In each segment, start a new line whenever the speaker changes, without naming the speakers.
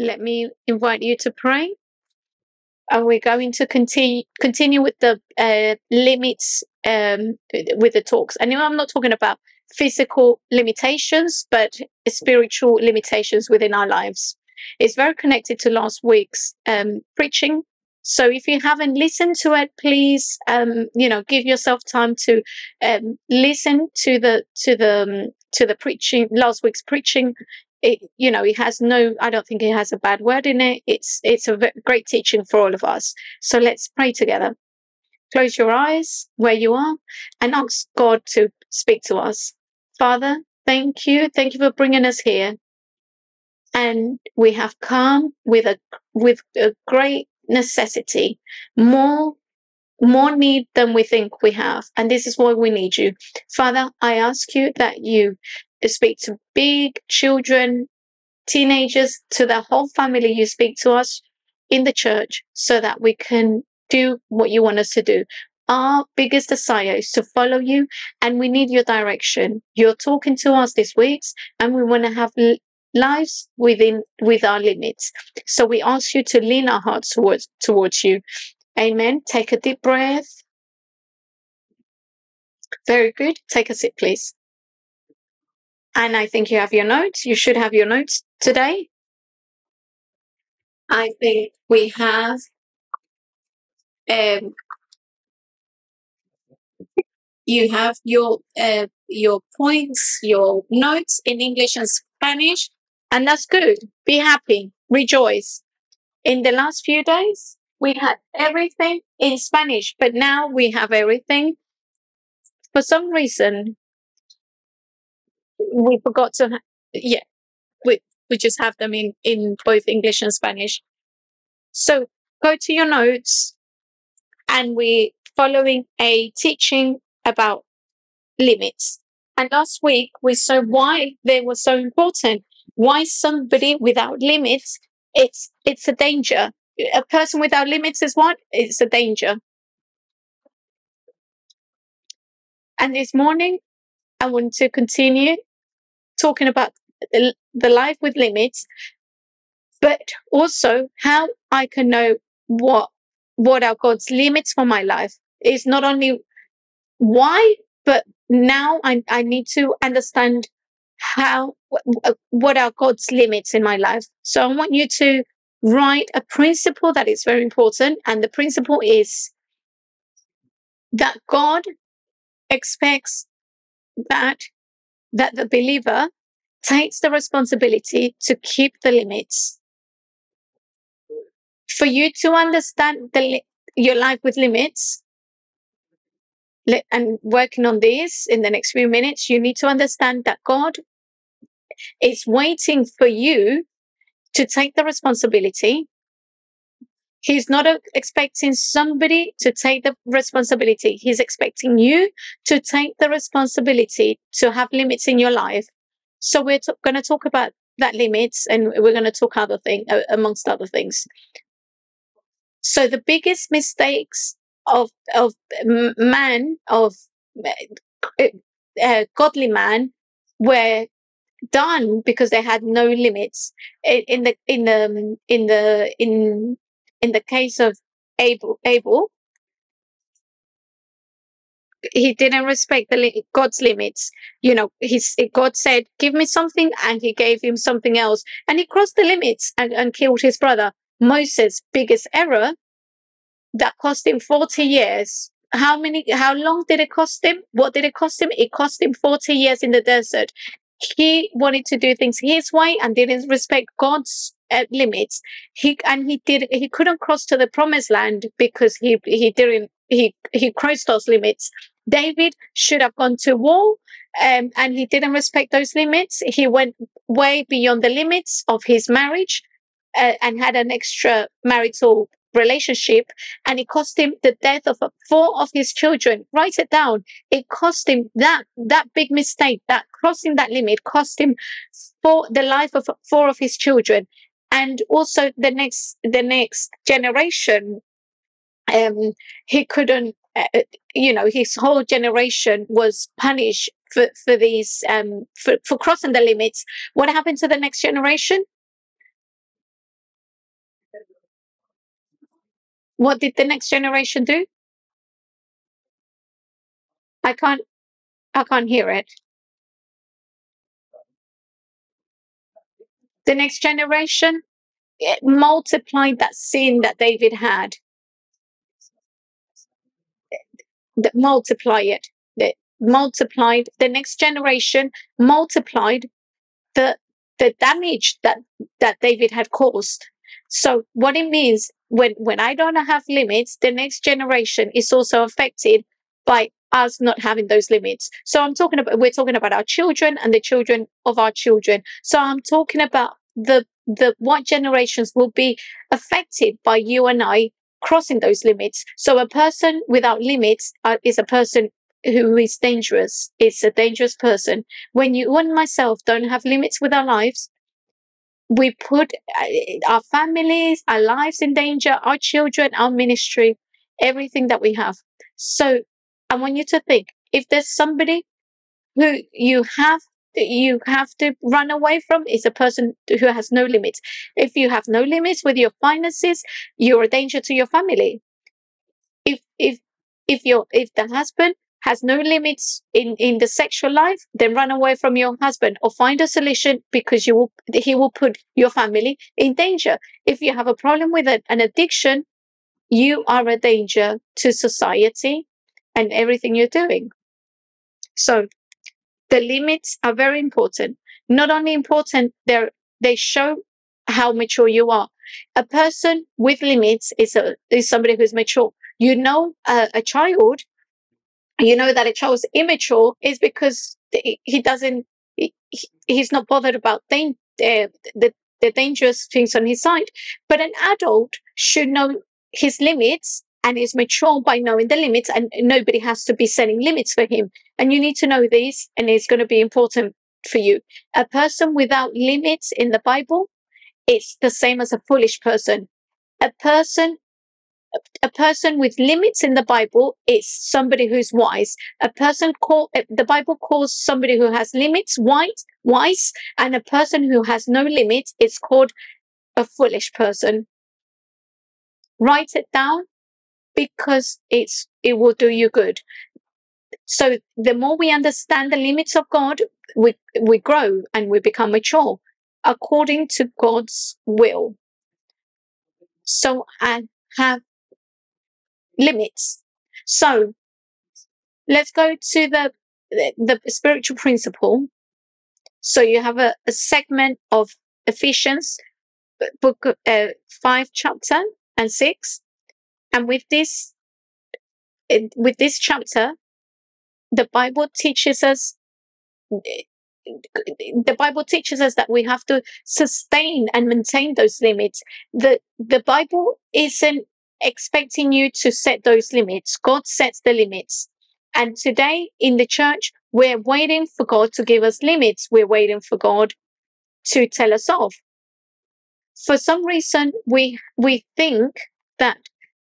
let me invite you to pray. And we're going to continue continue with the uh, limits um, with the talks. And I'm not talking about physical limitations, but spiritual limitations within our lives. It's very connected to last week's um, preaching. So if you haven't listened to it, please, um, you know, give yourself time to um, listen to the to the um, to the preaching last week's preaching. It, you know, it has no. I don't think it has a bad word in it. It's it's a great teaching for all of us. So let's pray together. Close your eyes where you are and ask God to speak to us. Father, thank you. Thank you for bringing us here. And we have come with a, with a great necessity, more, more need than we think we have. And this is why we need you. Father, I ask you that you speak to big children, teenagers, to the whole family. You speak to us in the church so that we can do what you want us to do our biggest desire is to follow you and we need your direction. You're talking to us this week and we want to have lives within with our limits. So we ask you to lean our hearts towards towards you. Amen. Take a deep breath. Very good. Take a sip, please. And I think you have your notes. You should have your notes today. I think we have um, you have your uh, your points, your notes in English and Spanish, and that's good. Be happy, rejoice. In the last few days, we had everything in Spanish, but now we have everything. For some reason, we forgot to. Yeah, we we just have them in in both English and Spanish. So go to your notes, and we're following a teaching about limits. And last week we saw why they were so important. Why somebody without limits, it's it's a danger. A person without limits is what? It's a danger. And this morning, I want to continue talking about the, life with limits, but also how I can know what what are God's limits for my life. Is not only why but now I, I need to understand how what are god's limits in my life so i want you to write a principle that is very important and the principle is that god expects that that the believer takes the responsibility to keep the limits for you to understand the your life with limits and working on this in the next few minutes, you need to understand that God is waiting for you to take the responsibility. He's not expecting somebody to take the responsibility. He's expecting you to take the responsibility to have limits in your life. So we're t- going to talk about that limits and we're going to talk other thing uh, amongst other things. So the biggest mistakes of of man of uh, uh, godly man were done because they had no limits in the in the in the in in the case of abel abel he didn't respect the god's limits you know he's god said give me something and he gave him something else and he crossed the limits and, and killed his brother moses biggest error that cost him 40 years. How many, how long did it cost him? What did it cost him? It cost him 40 years in the desert. He wanted to do things his way and didn't respect God's uh, limits. He, and he did, he couldn't cross to the promised land because he, he didn't, he, he crossed those limits. David should have gone to war um, and he didn't respect those limits. He went way beyond the limits of his marriage uh, and had an extra marital relationship and it cost him the death of four of his children write it down it cost him that that big mistake that crossing that limit cost him for the life of four of his children and also the next the next generation um, he couldn't uh, uh, you know his whole generation was punished for for these um, for, for crossing the limits. What happened to the next generation? What did the next generation do? I can't i can't hear it. The next generation it multiplied that sin that David had. That multiply it. That multiplied the next generation multiplied the the damage that that David had caused. So what it means when when I don't have limits, the next generation is also affected by us not having those limits. So I'm talking about we're talking about our children and the children of our children. So I'm talking about the the what generations will be affected by you and I crossing those limits. So a person without limits uh, is a person who is dangerous. It's a dangerous person. When you and myself don't have limits with our lives, we put uh, our families, our lives in danger, our children, our ministry, everything that we have. So I want you to think if there's somebody who you have you have to run away from is a person who has no limits. If you have no limits with your finances, you're a danger to your family. If if if your if the husband has no limits in in the sexual life, then run away from your husband or find a solution because you will he will put your family in danger. If you have a problem with an addiction, you are a danger to society and everything you're doing. So the limits are very important. Not only important, they they show how mature you are. A person with limits is a is somebody who's mature. You know, a, child, you know that a child's immature is because he doesn't, he, he's not bothered about the, the the dangerous things on his side. But an adult should know his limits and is mature by knowing the limits and nobody has to be setting limits for him. And you need to know this and it's going to be important for you. A person without limits in the Bible, it's the same as a foolish person. A person a person with limits in the Bible is somebody who's wise. A person called eh, the Bible calls somebody who has limits wise, wise, and a person who has no limits is called a foolish person. Write it down because it's it will do you good. So the more we understand the limits of God, we we grow and we become mature according to God's will. So I have limits. So let's go to the the, spiritual principle. So you have a, a segment of Ephesians book uh, five chapter and six and with this, with this chapter, the Bible teaches us the Bible teaches us that we have to sustain and maintain those limits. The the Bible isn't expecting you to set those limits. God sets the limits. And today in the church, we're waiting for God to give us limits. We're waiting for God to tell us off. For some reason, we we think that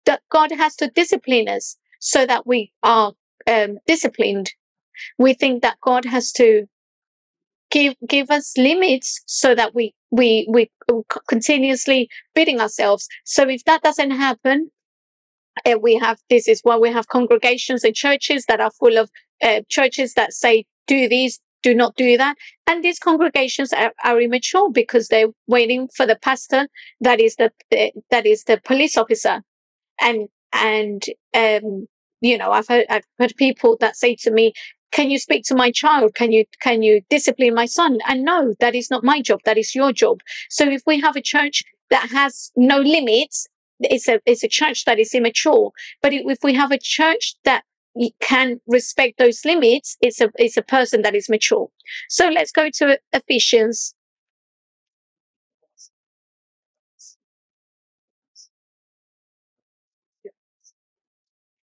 that God has to discipline us so that we are um, disciplined. We think that God has to give give us limits so that we we we continuously beating ourselves. So if that doesn't happen, uh, we have this is why we have congregations and churches that are full of uh, churches that say do these, do not do that, and these congregations are, are immature because they're waiting for the pastor that is the, the that is the police officer and and um, you know I've heard I've heard people that say to me, "Can you speak to my child? Can you can you discipline my son?" And no, that is not my job. That is your job. So if we have a church that has no limits, it's a it's a church that is immature. But if we have a church that can respect those limits, it's a it's a person that is mature. So let's go to Ephesians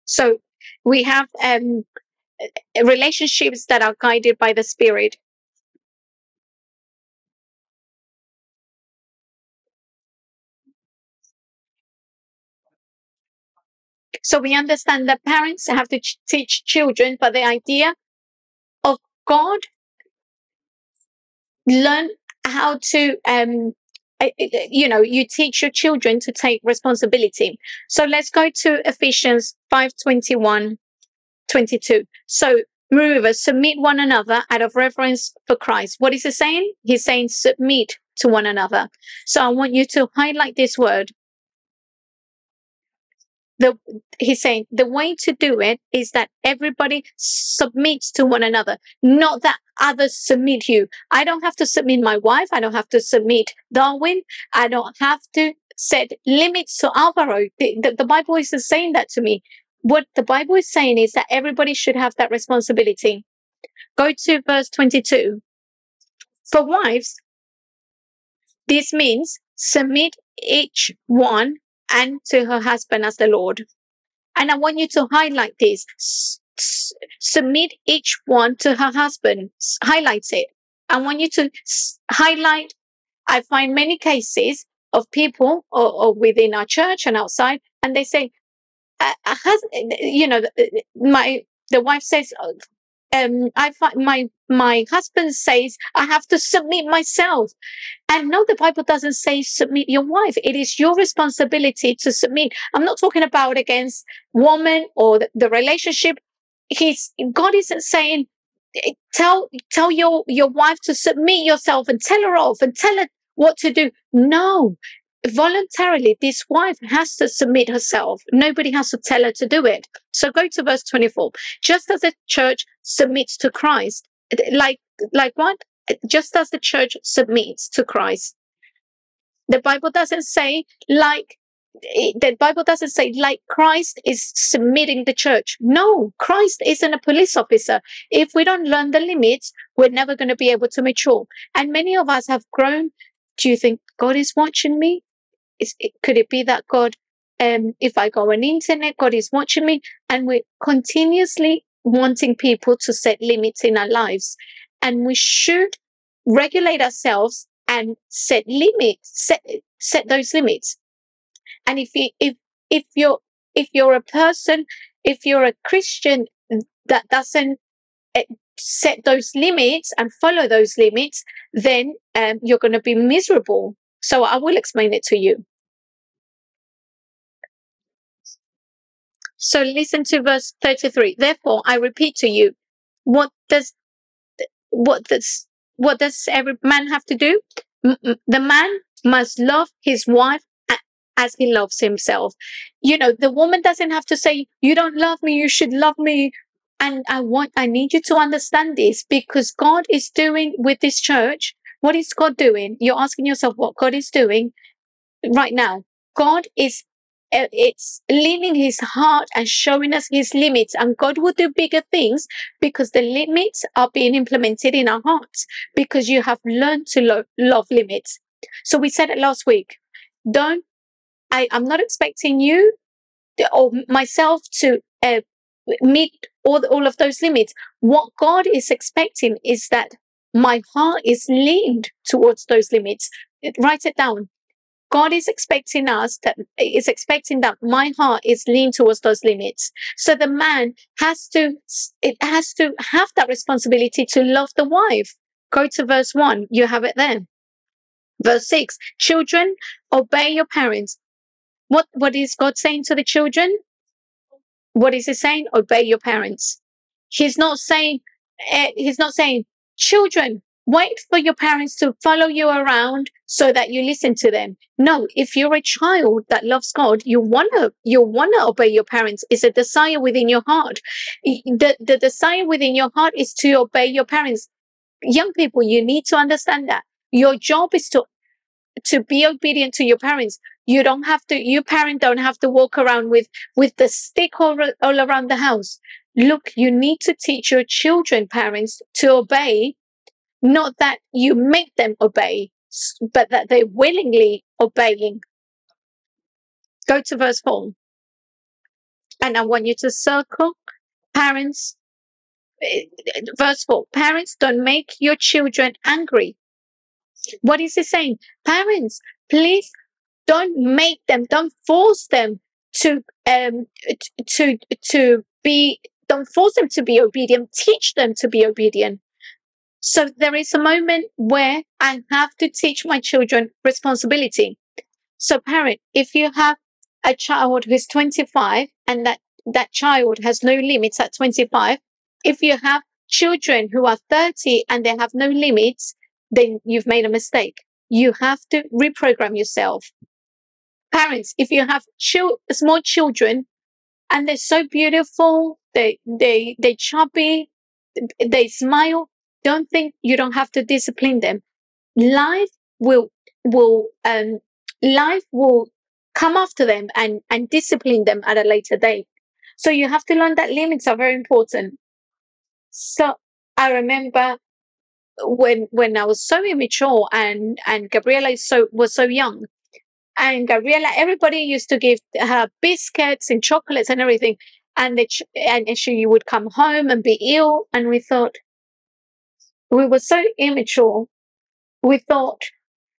So we have um, relationships that are guided by the Spirit. So we understand that parents have to ch- teach children, but the idea of God learn how to um, you know, you teach your children to take responsibility. So let's go to Ephesians 5 21, 22. So Moreover, submit one another out of reverence for Christ. What is he saying? He's saying submit to one another. So I want you to highlight this word. The, he's saying the way to do it is that everybody submits to one another, not that others submit you. I don't have to submit my wife. I don't have to submit Darwin. I don't have to set limits to Alvaro. The, the, the Bible is saying that to me what the Bible is saying is that everybody should have that responsibility. Go to verse 22. For wives, this means submit each one and to her husband as the Lord. And I want you to highlight this. S- s- submit each one to her husband. S- highlight it. I want you to highlight. I find many cases of people or, or within our church and outside, and they say, uh, has, you know, my, the wife says, uh, um, I find my, my husband says I have to submit myself. And no, the Bible doesn't say submit your wife. It is your responsibility to submit. I'm not talking about against woman or the, the relationship. He's, God isn't saying, tell, tell your, your wife to submit yourself and tell her off and tell her what to do. No, voluntarily, this wife has to submit herself. Nobody has to tell her to do it. So go to verse 24. Just as the church submits to Christ, like, like what? Just as the church submits to Christ. The Bible doesn't say like, eh, the Bible doesn't say like Christ is submitting the church. No, Christ isn't a police officer. If we don't learn the limits, we're never going to be able to mature. And many of us have grown. Do you think God is watching me? Is it, could it be that God, um, if I go on internet, God is watching me, and we're continuously wanting people to set limits in our lives, and we should regulate ourselves and set limits, set set those limits. And if you, if if you're if you're a person, if you're a Christian that doesn't eh, set those limits and follow those limits, then um, you're going to be miserable so I will explain it to you. So listen to verse 33. Therefore, I repeat to you, what does, what does, what does every man have to do? The man must love his wife as he loves himself. You know, the woman doesn't have to say, you don't love me, you should love me. And I want, I need you to understand this because God is doing with this church what is God doing? You're asking yourself what God is doing right now. God is uh, it's leaning his heart and showing us his limits and God will do bigger things because the limits are being implemented in our hearts because you have learned to lo- love limits. So we said it last week. Don't, I, I'm not expecting you or myself to uh, meet all, all of those limits. What God is expecting is that my heart is leaned towards those limits. Write it down. God is expecting us that is expecting that my heart is leaned towards those limits. So the man has to, it has to have that responsibility to love the wife. Go to verse one. You have it there. Verse six. Children, obey your parents. What, what is God saying to the children? What is he saying? Obey your parents. He's not saying, eh, he's not saying, Children, wait for your parents to follow you around so that you listen to them. No, if you're a child that loves God, you wanna, you wanna obey your parents. It's a desire within your heart. The, the desire within your heart is to obey your parents. Young people, you need to understand that your job is to, to be obedient to your parents. You don't have to, your parent don't have to walk around with, with the stick all, all around the house look, you need to teach your children, parents, to obey, not that you make them obey, but that they're willingly obeying. Go to verse 4. And I want you to circle parents. Eh, verse 4 Parents, don't make your children angry. What is he saying? Parents, please don't make them, don't force them to um to to be don't force them to be obedient. Teach them to be obedient. So there is a moment where I have to teach my children responsibility. So parent, if you have a child who's 25 and that, that child has no limits at 25, if you have children who are 30 and they have no limits, then you've made a mistake. You have to reprogram yourself. Parents, if you have chil- small children and they're so beautiful, they, they, they chubby, they smile, don't think you don't have to discipline them. Life will, will, um, life will come after them and, and discipline them at a later date. So you have to learn that limits are very important. So I remember when when I was so immature and and Gabriela so was so young, and Gabriela everybody used to give her biscuits and chocolates and everything, and ch- and she would come home and be ill, and we thought we were so immature. We thought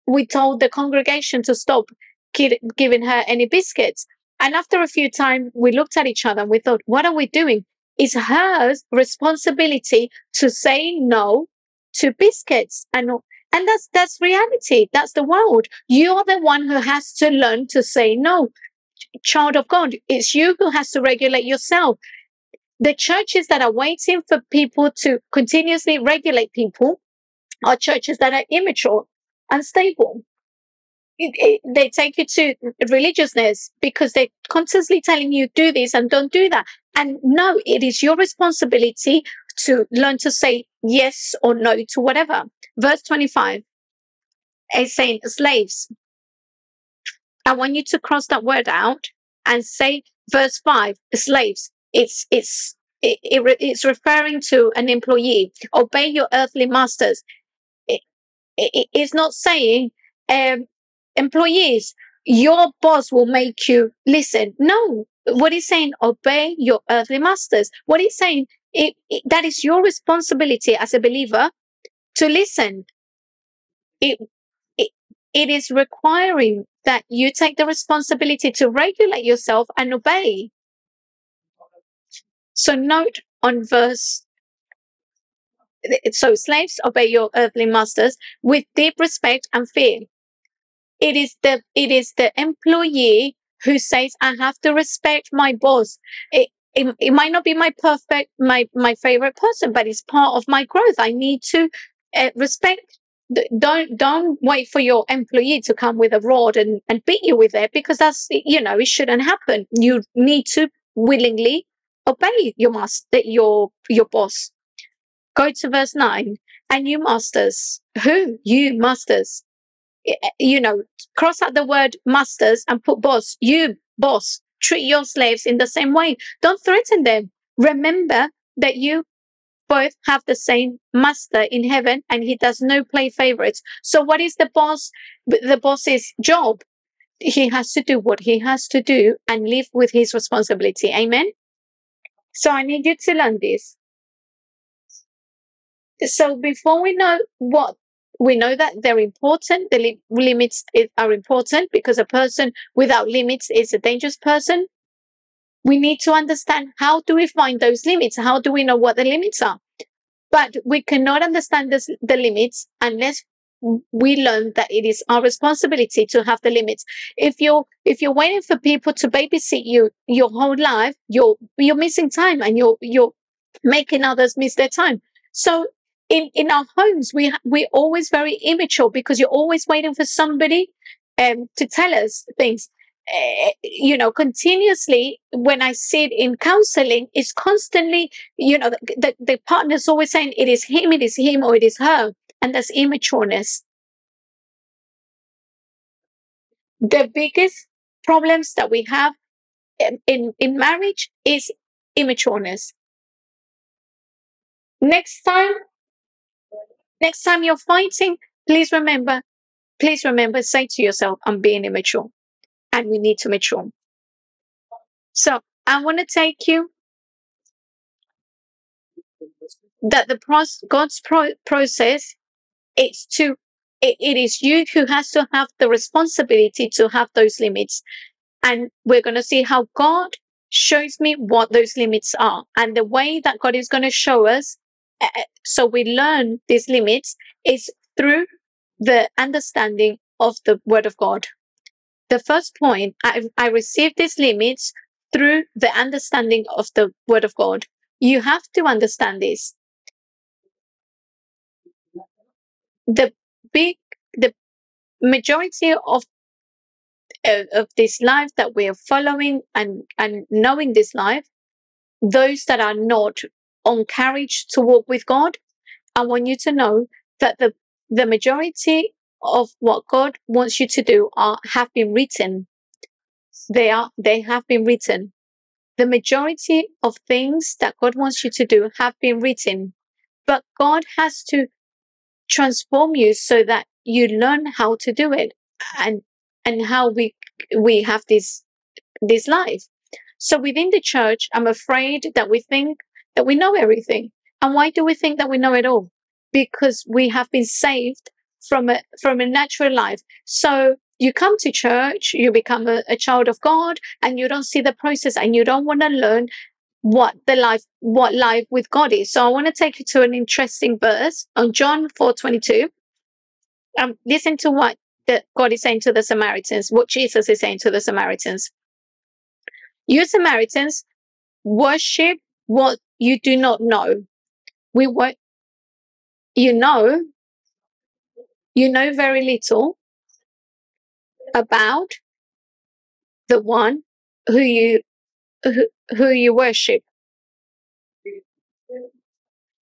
we told the congregation to stop giving her any biscuits. And after a few times, we looked at each other and we thought, what are we doing? It's her responsibility to say no to biscuits and and that's that's reality. That's the world. You're the one who has to learn to say no. Child of god it's you who has to regulate yourself. The churches that are waiting for people to continuously regulate people are churches that are immature unstable it, it, they take you to religiousness because they're constantly telling you do this and don't do that. And no it is your responsibility to learn to say yes or no to whatever. Verse 25 is saying slaves. I want you to cross that word out and say verse 5 slaves. It's, it's, it, it, it's referring to an employee. Obey your earthly masters. It, it, it's not saying um, employees, your boss will make you listen. No, what he's saying, obey your earthly masters. What he's saying, it, it, that is your responsibility as a believer to listen. It, it, it is requiring that you take the responsibility to regulate yourself and obey. So note on verse so slaves obey your earthly masters with deep respect and fear. It is the it is the employee who says I have to respect my boss. It, it, it might not be my perfect, my, my favorite person, but it's part of my growth. I need to uh, respect. Don't, don't wait for your employee to come with a rod and, and beat you with it because that's, you know, it shouldn't happen. You need to willingly obey your master, your, your boss. Go to verse nine and you masters, who? You masters. You know, cross out the word masters and put boss. You boss treat your slaves in the same way. Don't threaten them. Remember that you both have the same master in heaven and he does no play favorites. So what is the boss, the boss's job? He has to do what he has to do and live with his responsibility. Amen. So I need you to learn this. So before we know what we know that they're important. The li- limits are important because a person without limits is a dangerous person. We need to understand how do we find those limits? How do we know what the limits are? But we cannot understand this, the limits unless we learn that it is our responsibility to have the limits. If you're if you're waiting for people to babysit you your whole life, you're you're missing time and you're you're making others miss their time. So in in our homes we we're always very immature because you're always waiting for somebody um, to tell us things uh, you know continuously when i sit in counseling it's constantly you know the, the, the partner's always saying it is him it is him or it is her and that's immatureness. The biggest problems that we have in, in, in marriage is immatureness. Next time Next time you're fighting, please remember, please remember, say to yourself, I'm being immature and we need to make mature. So I want to take you that the process, God's pro- process is to, it, it is you who has to have the responsibility to have those limits. And we're going to see how God shows me what those limits are. And the way that God is going to show us uh, so we learn these limits is through the understanding of the Word of God. The first point, I, I received these limits through the understanding of the Word of God. You have to understand this. The big, the majority of uh, of this life that we are following and and knowing this life, those that are not on courage to walk with God, I want you to know that the the majority of what God wants you to do are have been written. They are they have been written. The majority of things that God wants you to do have been written, but God has to transform you so that you learn how to do it and and how we we have this this life. So within the church, I'm afraid that we think that we know everything. And why do we think that we know it all? Because we have been saved from a from a natural life. So you come to church, you become a, a child of God, and you don't see the process and you don't want to learn what the life what life with God is. So I want to take you to an interesting verse on John 4:22. Um, listen to what the, God is saying to the Samaritans, what Jesus is saying to the Samaritans. You Samaritans worship what you do not know. We what you know, you know very little about the one who you who, who you worship.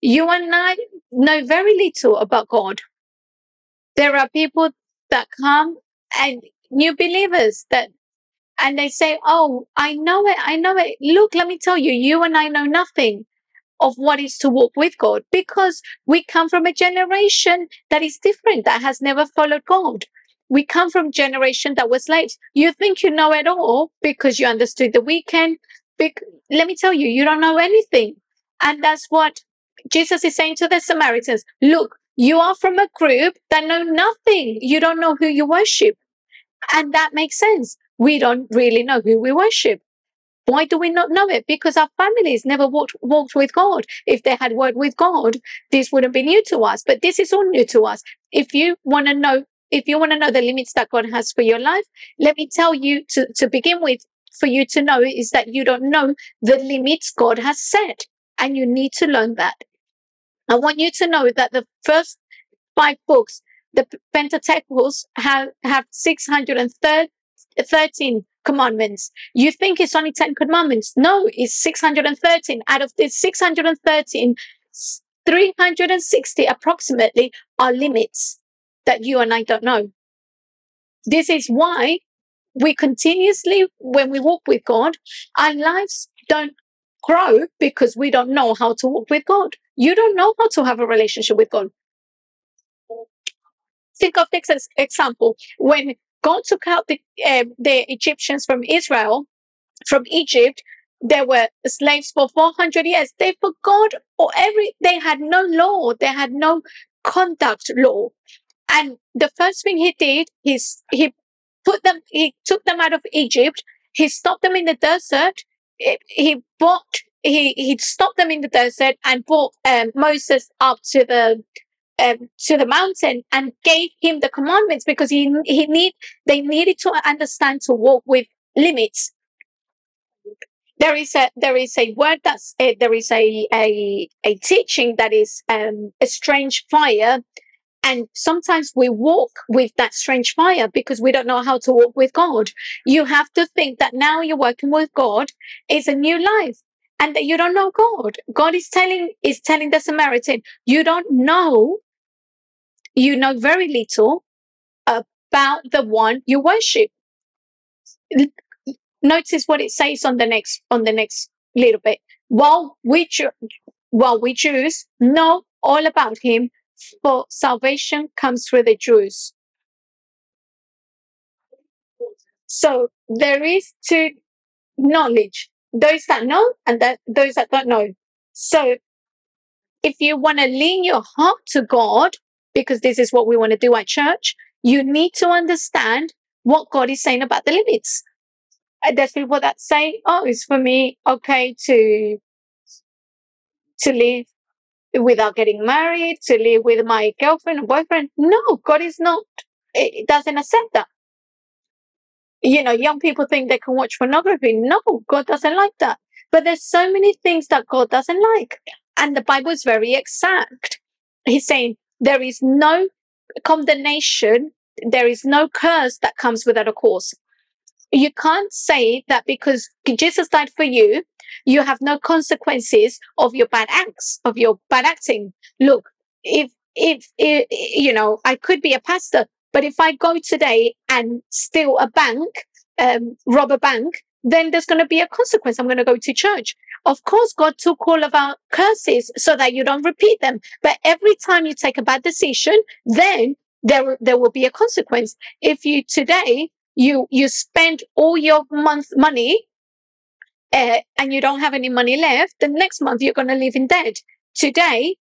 You and I know very little about God. There are people that come and new believers that and they say, Oh, I know it, I know it. Look, let me tell you, you and I know nothing of what is to walk with God because we come from a generation that is different, that has never followed God. We come from generation that was slaves. You think you know it all because you understood the weekend. Bec- let me tell you, you don't know anything. And that's what Jesus is saying to the Samaritans. Look, you are from a group that know nothing. You don't know who you worship. And that makes sense. We don't really know who we worship. Why do we not know it? Because our families never walked, walked with God. If they had worked with God, this wouldn't be new to us. But this is all new to us. If you want to know, if you want to know the limits that God has for your life, let me tell you to, to begin with, for you to know is that you don't know the limits God has set. And you need to learn that. I want you to know that the first five books, the Pentateuchals, have, have 613 commandments. You think it's only 10 commandments. No, it's 613. Out of the 613, 360 approximately are limits that you and I don't know. This is why we continuously, when we walk with God, our lives don't grow because we don't know how to walk with God. You don't know how to have a relationship with God. Think of this as example. When God took out the, uh, the Egyptians from Israel, from Egypt, they were slaves for 400 years. They forgot or every, they had no law. They had no conduct law. And the first thing he did is he put them, he took them out of Egypt. He stopped them in the desert. He brought, he, he stopped them in the desert and brought um, Moses up to the, um, to the mountain and gave him the commandments because he he need they needed to understand to walk with limits. There is a there is a word that's uh, there is a a a teaching that is um, a strange fire, and sometimes we walk with that strange fire because we don't know how to walk with God. You have to think that now you're working with God is a new life and that you don't know God. God is telling is telling the Samaritan, you don't know you know very little about the one you worship. Notice what it says on the next on the next little bit. While we while we Jews know all about him, for salvation comes through the Jews. So there is two knowledge: those that know and that those that don't know. So if you want to lean your heart to God, because this is what we want to do at church, you need to understand what God is saying about the limits. And there's people that say, "Oh, it's for me okay to to live without getting married, to live with my girlfriend or boyfriend. No, God is not, it doesn't accept that. You know, young people think they can watch pornography. No, God doesn't like that. But there's so many things that God doesn't like. And the Bible is very exact. He's saying there is no condemnation, there is no curse that comes without a cause. You can't say that because Jesus died for you, you have no consequences of your bad acts, of your bad acting. Look, if, if, if you know, I could be a pastor, but if I go today and steal a bank, um, rob a bank, then there's going to be a consequence. I'm going to go to church. Of course, God took all of our curses so that you don't repeat them. But every time you take a bad decision, then there, there will be a consequence. If you today, you, you spend all your month money, uh, and you don't have any money left, the next month you're going to live in debt. Today,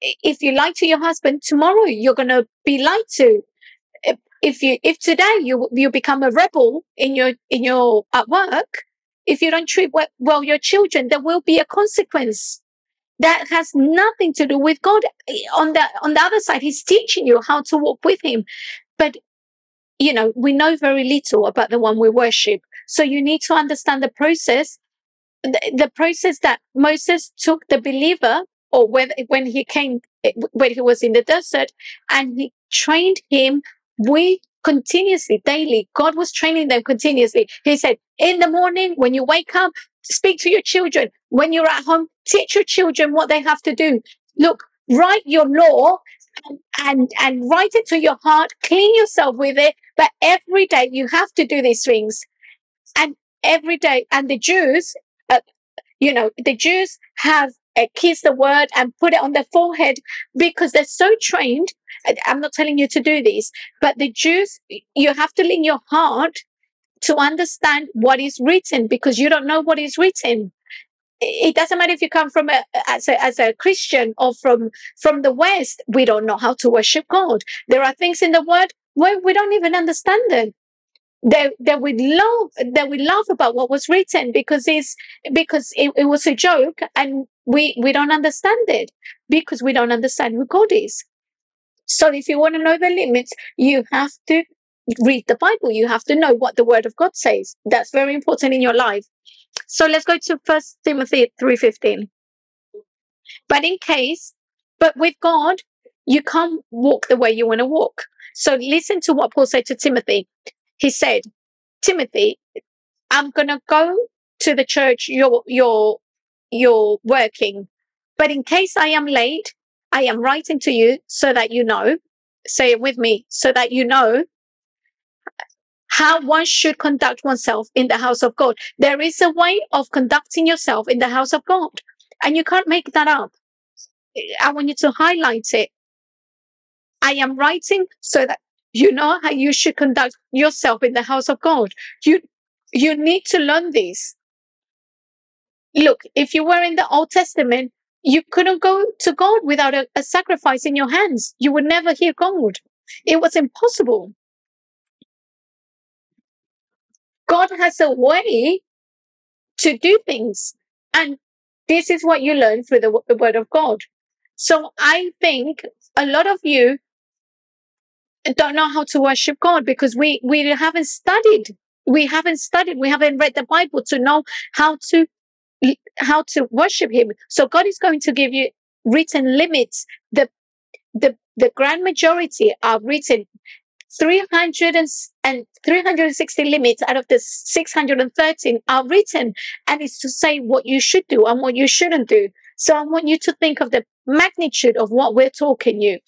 if you lie to your husband, tomorrow you're going to be lied to if you if today you you become a rebel in your in your at work if you don't treat well, your children there will be a consequence that has nothing to do with god. Eh, on the on the other side he's teaching you how to walk with him. But you know we know very little about the one we worship. So you need to understand the process the, the process that moses took the believer or when when he came eh, when he was in the desert and he trained him we continuously, daily, God was training them continuously. He said, in the morning, when you wake up, speak to your children. When you're at home, teach your children what they have to do. Look, write your law and, and, and write it to your heart, clean yourself with it. But every day you have to do these things. And every day, and the Jews, uh, you know, the Jews have uh, kiss the word and put it on their forehead because they're so trained. I'm not telling you to do this, but the Jews, you have to lean your heart to understand what is written because you don't know what is written. It doesn't matter if you come from a, as a, as a Christian or from, from the West. We don't know how to worship God. There are things in the word where we don't even understand them that they would love that we laugh about what was written because it's because it, it was a joke and we we don't understand it because we don't understand who God is. So if you want to know the limits, you have to read the Bible. You have to know what the Word of God says. That's very important in your life. So let's go to First Timothy three fifteen. But in case, but with God, you can't walk the way you want to walk. So listen to what Paul said to Timothy he said, Timothy, I'm going to go to the church you're, you're, you're working. But in case I am late, I am writing to you so that you know, say it with me, so that you know how one should conduct oneself in the house of God. There is a way of conducting yourself in the house of God, and you can't make that up. I want you to highlight it. I am writing so that you know how you should conduct yourself in the house of God. You, you need to learn this. Look, if you were in the Old Testament, you couldn't go to God without a, a sacrifice in your hands. You would never hear God. It was impossible. God has a way to do things. And this is what you learn through the, the word of God. So I think a lot of you don't know how to worship God because we, we haven't studied. We haven't studied. We haven't read the Bible to know how to, how to worship Him. So God is going to give you written limits. The, the, the grand majority are written 300 and, and 360 limits out of the 613 are written and it's to say what you should do and what you shouldn't do. So I want you to think of the magnitude of what we're talking you.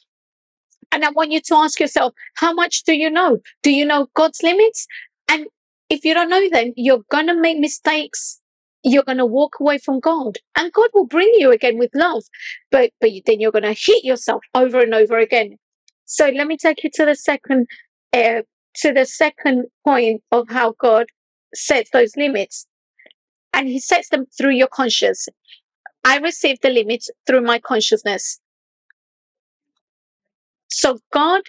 And I want you to ask yourself, how much do you know? Do you know God's limits? And if you don't know them, you're going to make mistakes. You're going to walk away from God and God will bring you again with love. But, but then you're going to hit yourself over and over again. So let me take you to the second, uh, to the second point of how God sets those limits. And he sets them through your conscience. I receive the limits through my consciousness. So God,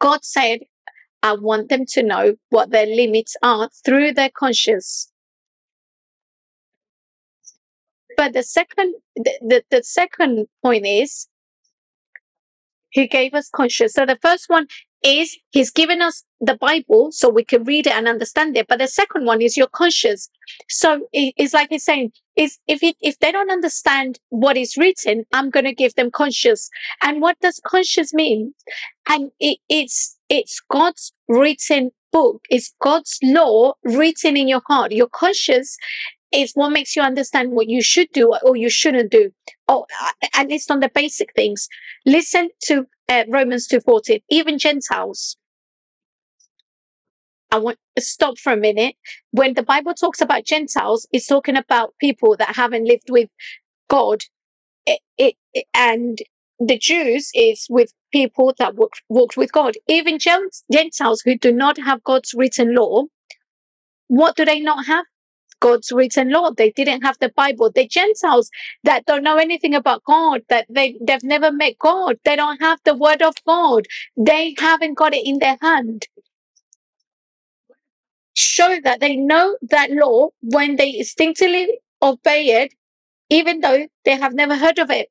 God said, I want them to know what their limits are through their conscience. But the second, the, the, the second point is he gave us conscience. So the first one is he's given us the Bible so we can read it and understand it. But the second one is your conscience. So it's like he's saying, is if it, if they don't understand what is written, I'm going to give them conscience. And what does conscience mean? And it, it's it's God's written book. It's God's law written in your heart. Your conscience is what makes you understand what you should do or you shouldn't do. Oh, at least on the basic things. Listen to uh, Romans 2.14. Even Gentiles. I want to stop for a minute. When the Bible talks about Gentiles, it's talking about people that haven't lived with God. It, it, it, and the Jews is with people that walked with God. Even Gentiles who do not have God's written law, what do they not have? God's written law. They didn't have the Bible. The Gentiles that don't know anything about God, that they, they've never met God. They don't have the word of God. They haven't got it in their hand. Show that they know that law when they instinctively obey it, even though they have never heard of it.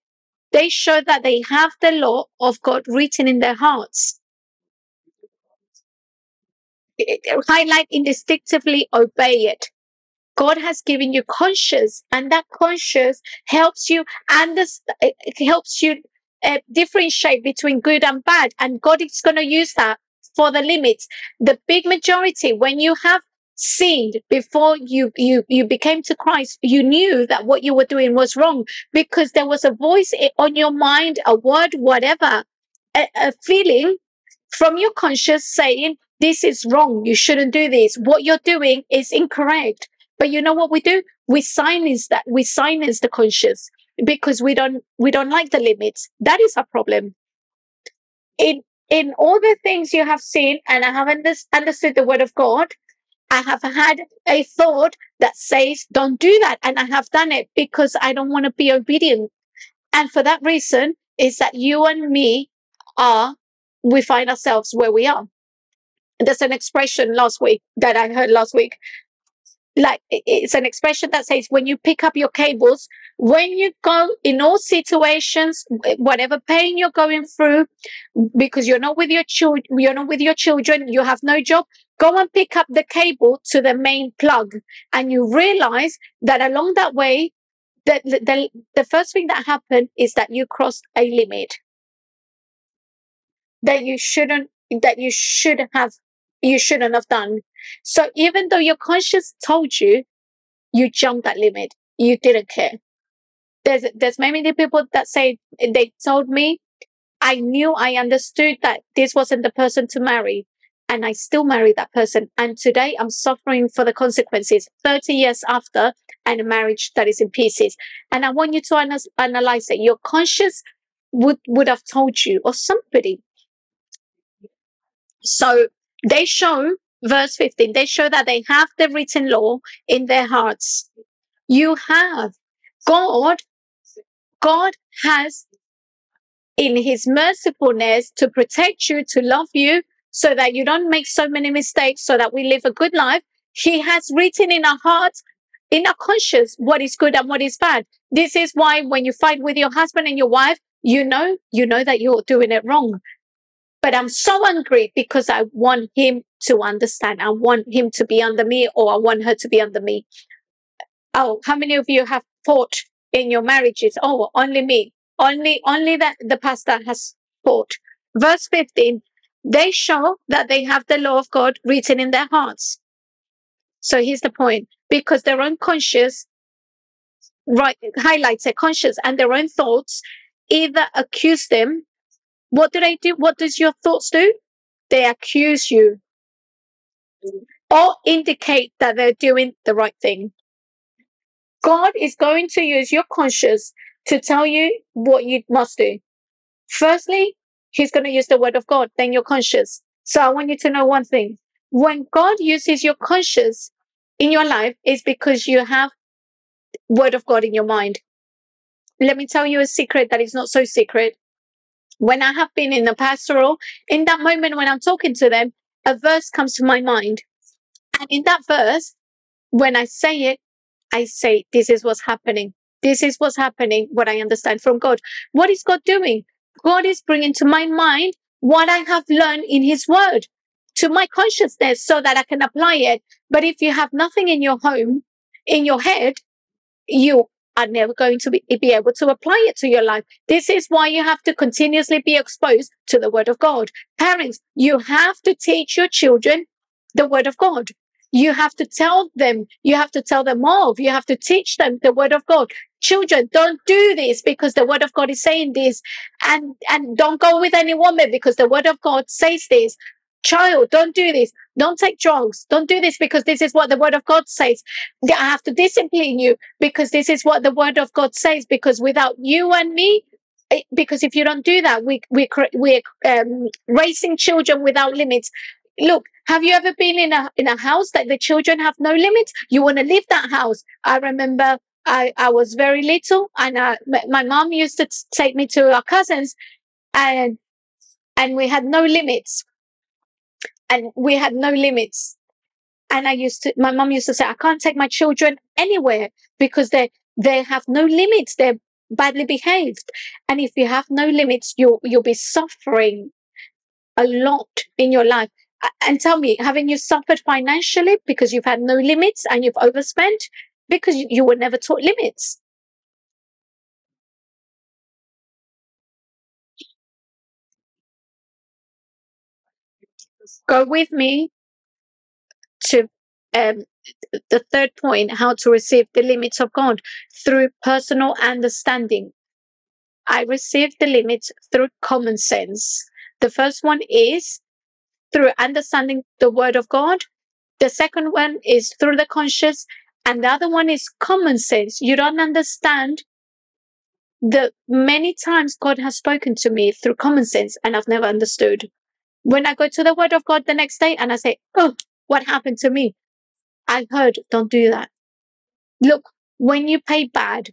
They show that they have the law of God written in their hearts. Highlight instinctively obey it. God has given you conscience, and that conscience helps you understand, eh, eh, helps you uh, differentiate between good and bad. And God is going to use that for the limits. The big majority, when you have sinned before you, you, you became to Christ, you knew that what you were doing was wrong because there was a voice on your mind, a word, whatever, a, a feeling from your conscience saying, this is wrong. You shouldn't do this. What you're doing is incorrect. But you know what we do? We silence that. We silence the conscious because we don't, we don't like the limits. That is our problem. In, in all the things you have seen and I have understood the word of God, I have had a thought that says, don't do that. And I have done it because I don't want to be obedient. And for that reason is that you and me are, we find ourselves where we are. There's an expression last week that I heard last week like it's an expression that says when you pick up your cables, when you go in all situations, whatever pain you're going through, because you're not with your children, you're not with your children, you have no job, go and pick up the cable to the main plug. And you realize that along that way, the, the, the first thing that happened is that you crossed a limit that you shouldn't, that you should have you shouldn't have done. So even though your conscience told you, you jumped that limit. You didn't care. There's, there's many people that say they told me, I knew I understood that this wasn't the person to marry. And I still married that person. And today I'm suffering for the consequences 30 years after and a marriage that is in pieces. And I want you to ana- analyze it. Your conscience would, would have told you or somebody. So they show, verse 15, they show that they have the written law in their hearts. You have. God, God has in his mercifulness to protect you, to love you, so that you don't make so many mistakes, so that we live a good life. He has written in our hearts, in our conscience, what is good and what is bad. This is why when you fight with your husband and your wife, you know, you know that you're doing it wrong. But I'm so angry because I want him to understand. I want him to be under me or I want her to be under me. Oh, how many of you have fought in your marriages? Oh, only me. Only, only that the pastor has fought. Verse 15, they show that they have the law of God written in their hearts. So here's the point. Because their own conscience right, highlights their conscience and their own thoughts either accuse them what do they do? What does your thoughts do? They accuse you or indicate that they're doing the right thing. God is going to use your conscience to tell you what you must do. Firstly, He's going to use the word of God, then your conscience. So I want you to know one thing. When God uses your conscience in your life, is because you have word of God in your mind. Let me tell you a secret that is not so secret when I have been in the pastoral, in that moment when I'm talking to them, a verse comes to my mind. And in that verse, when I say it, I say, this is what's happening. This is what's happening, what I understand from God. What is God doing? God is bringing to my mind what I have learned in His Word to my consciousness so that I can apply it. But if you have nothing in your home, in your head, you are never going to be, be able to apply it to your life. This is why you have to continuously be exposed to the Word of God. Parents, you have to teach your children the Word of God. You have to tell them, you have to tell them off, you have to teach them the Word of God. Children, don't do this because the Word of God is saying this, and and don't go with any woman because the Word of God says this. Child, don't do this. Don't take drugs. Don't do this because this is what the word of God says. I have to discipline you because this is what the word of God says. Because without you and me, eh, because if you don't do that, we we we're um, raising children without limits. Look, have you ever been in a in a house that the children have no limits? You want to leave that house. I remember I, I was very little and I, my mom used to take me to our cousins and and we had no limits and we had no limits. And I used to, my mom used to say, I can't take my children anywhere because they, they have no limits. They're badly behaved. And if you have no limits, you'll, you'll be suffering a lot in your life. And tell me, haven't you suffered financially because you've had no limits and you've overspent because you were never taught limits? Go with me to um, the third point how to receive the limits of God through personal understanding. I receive the limits through common sense. The first one is through understanding the word of God. The second one is through the conscious. And the other one is common sense. You don't understand the many times God has spoken to me through common sense and I've never understood. When I go to the word of God the next day and I say, Oh, what happened to me? I heard, don't do that. Look, when you pay bad,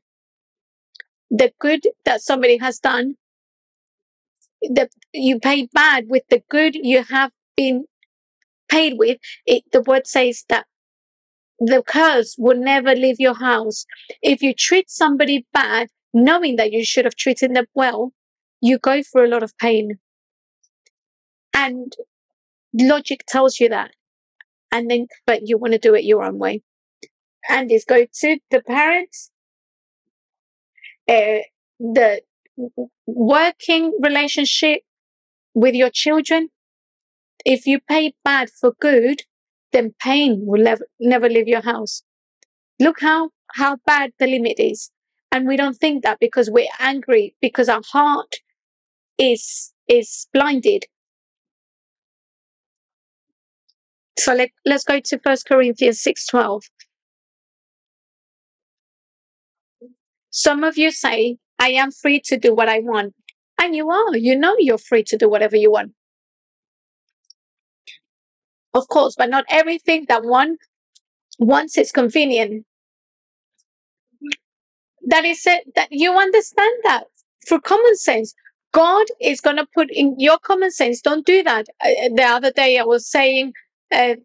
the good that somebody has done, the, you pay bad with the good you have been paid with. It, the word says that the curse will never leave your house. If you treat somebody bad, knowing that you should have treated them well, you go through a lot of pain. And logic tells you that. And then but you want to do it your own way. And this go to the parents. Uh, the working relationship with your children. If you pay bad for good then pain will never, never leave your house. Look how how bad the limit is. And we don't think that because we're angry because our heart is is blinded So let, let's go to First Corinthians 6:12. Some of you say, I am free to do what I want. And you are. You know you're free to do whatever you want. Of course, but not everything that one wants is convenient. That is it. That you understand that through common sense. God is going to put in your common sense. Don't do that. Uh, the other day I was saying uh,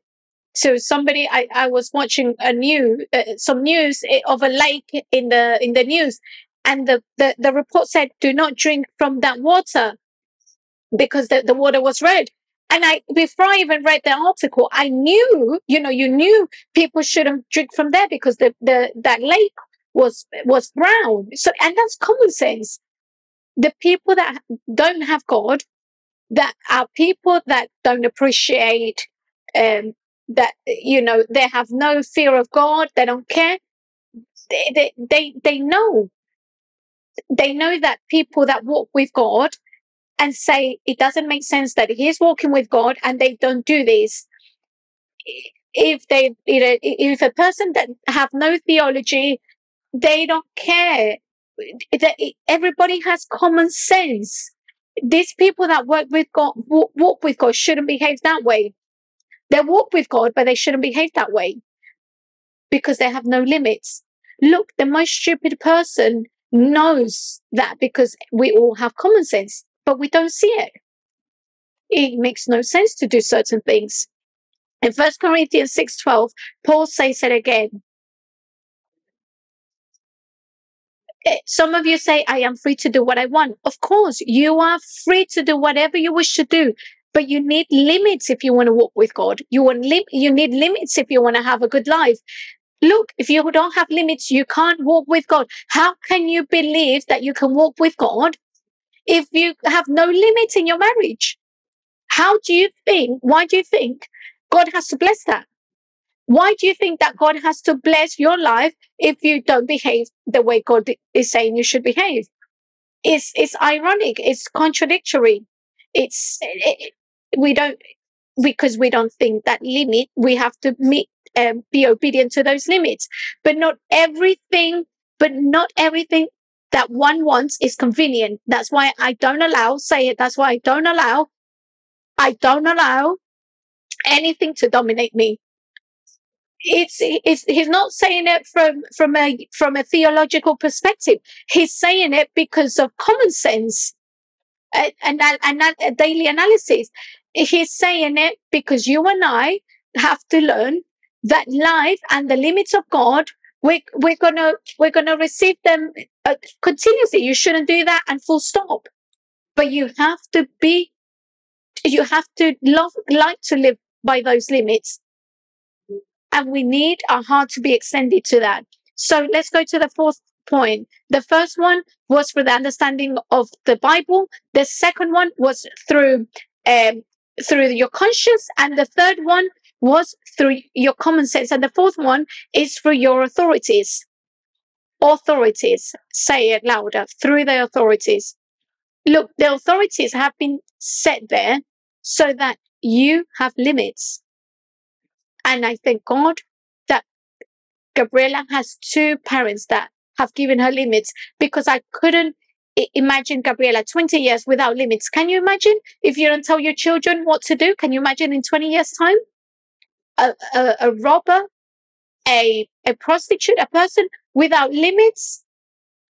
so somebody I, I was watching a new uh, some news eh, of a lake in the in the news and the, the the report said do not drink from that water because the, the water was red. And i before i even read the article i knew you know you knew people shouldn't drink from there because the, the that lake was was brown. So and that's common sense. The people that don't have god that are people that don't appreciate um, that you know they have no fear of God, they don't care. They, they they know they know that people that walk with God and say it doesn't make sense that he's walking with God and they don't do this. If they you know if a person that have no theology, they don't care. Everybody has common sense. These people that work with God, walk with God, shouldn't behave that way they walk with God, but they shouldn't behave that way because they have no limits. Look, the most stupid person knows that because we all have common sense, but we don't see it. It makes no sense to do certain things. In 1 Corinthians 6:12, Paul says it again. Eh, Some of you say, I am free to do what I want. Of course, you are free to do whatever you wish to do, but you need limits if you want to walk with God. You want lim- you need limits if you want to have a good life. Look, if you don't have limits, you can't walk with God. How can you believe that you can walk with God if you have no limits in your marriage? How do you think? Why do you think God has to bless that? Why do you think that God has to bless your life if you don't behave the way God is saying you should behave? It's it's ironic. It's contradictory. It's it, we don't because we don't think that limit we have to meet um, be obedient to those limits. But not everything. But not everything that one wants is convenient. That's why I don't allow. Say it. That's why I don't allow. I don't allow anything to dominate me it's, it's he's not saying it from from a from a theological perspective. He's saying it because of common sense and and, and, and daily analysis. He's saying it because you and I have to learn that life and the limits of God. We we're gonna we're gonna receive them uh, continuously. You shouldn't do that and full stop. But you have to be. You have to love like to live by those limits and we need our heart to be extended to that. So let's go to the fourth point. The first one was for the understanding of the Bible. The second one was through um, through your conscience, and the third one was through your common sense, and the fourth one is through your authorities. Authorities, say it louder. Through the authorities. Look, the authorities have been set there so that you have limits. And I thank God that Gabriela has two parents that have given her limits because I couldn't imagine Gabriela 20 years without limits. Can you imagine if you don't tell your children what to do? Can you imagine in 20 years' time? A, a, a robber, a, a prostitute, a person without limits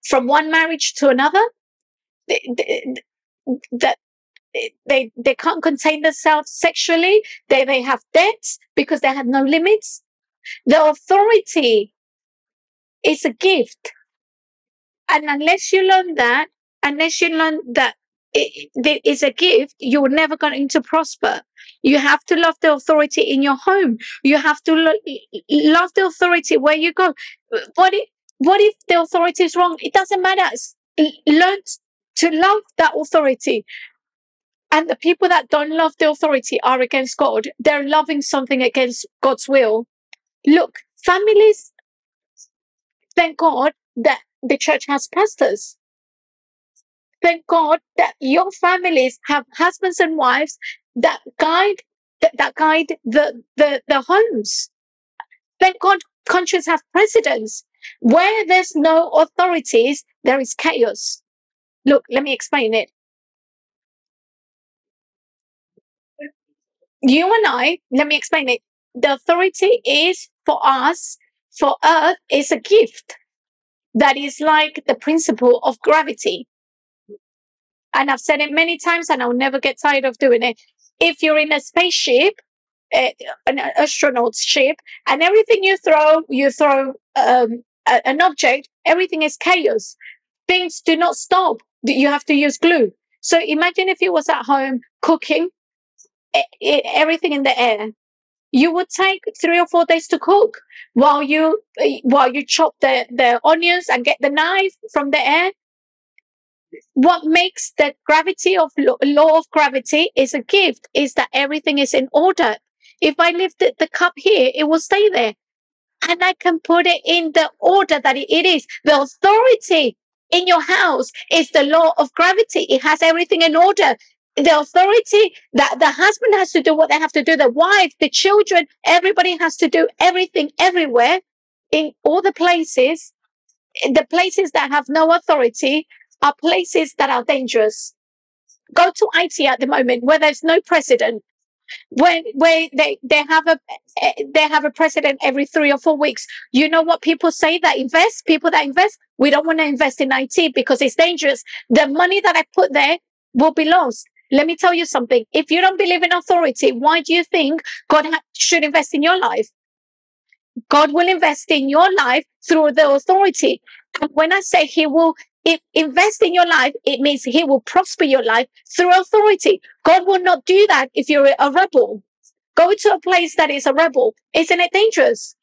from one marriage to another? Th- th- That they, they can't contain themselves sexually. They, they have debts because they have no limits. The authority is a gift. And unless you learn that, unless you learn that it, it is a gift, you're never going to prosper. You have to love the authority in your home. You have to lo- love the authority where you go. What if, what if the authority is wrong? It doesn't matter. Learn to love that authority. And the people that don't love the authority are against God. They're loving something against God's will. Look, families, thank God that the church has pastors. Thank God that your families have husbands and wives that guide that, that guide the, the, the homes. Thank God countries have presidents. Where there's no authorities, there is chaos. Look, let me explain it. You and I, let me explain it. The authority is for us, for earth is a gift that is like the principle of gravity. And I've said it many times and I'll never get tired of doing it. If you're in a spaceship, an astronaut's ship, and everything you throw, you throw um, an object, everything is chaos. Things do not stop. You have to use glue. So imagine if you was at home cooking, e- e- everything in the air. You would take three or four days to cook while you eh, while you chop the, the onions and get the knife from the air what makes the gravity of law, of gravity is a gift is that everything is in order. If I lift the, cup here, it will stay there. And I can put it in the order that it is. The authority in your house is the law of gravity. It has everything in order. The authority that the husband has to do what they have to do, the wife, the children, everybody has to do everything everywhere in all the places the places that have no authority are places that are dangerous. Go to Haiti at the moment where there's no president, when where they, they have a eh, they have a president every three or four weeks. You know what people say that invest? People that invest, we don't want to invest in Haiti because it's dangerous. The money that I put there will be lost. Let me tell you something. If you don't believe in authority, why do you think God ha- should invest in your life? God will invest in your life through the authority. And when I say he will if invest in your life, it means he will prosper your life through authority. God will not do that if you're a rebel. Go to a place that is a rebel. Isn't it dangerous?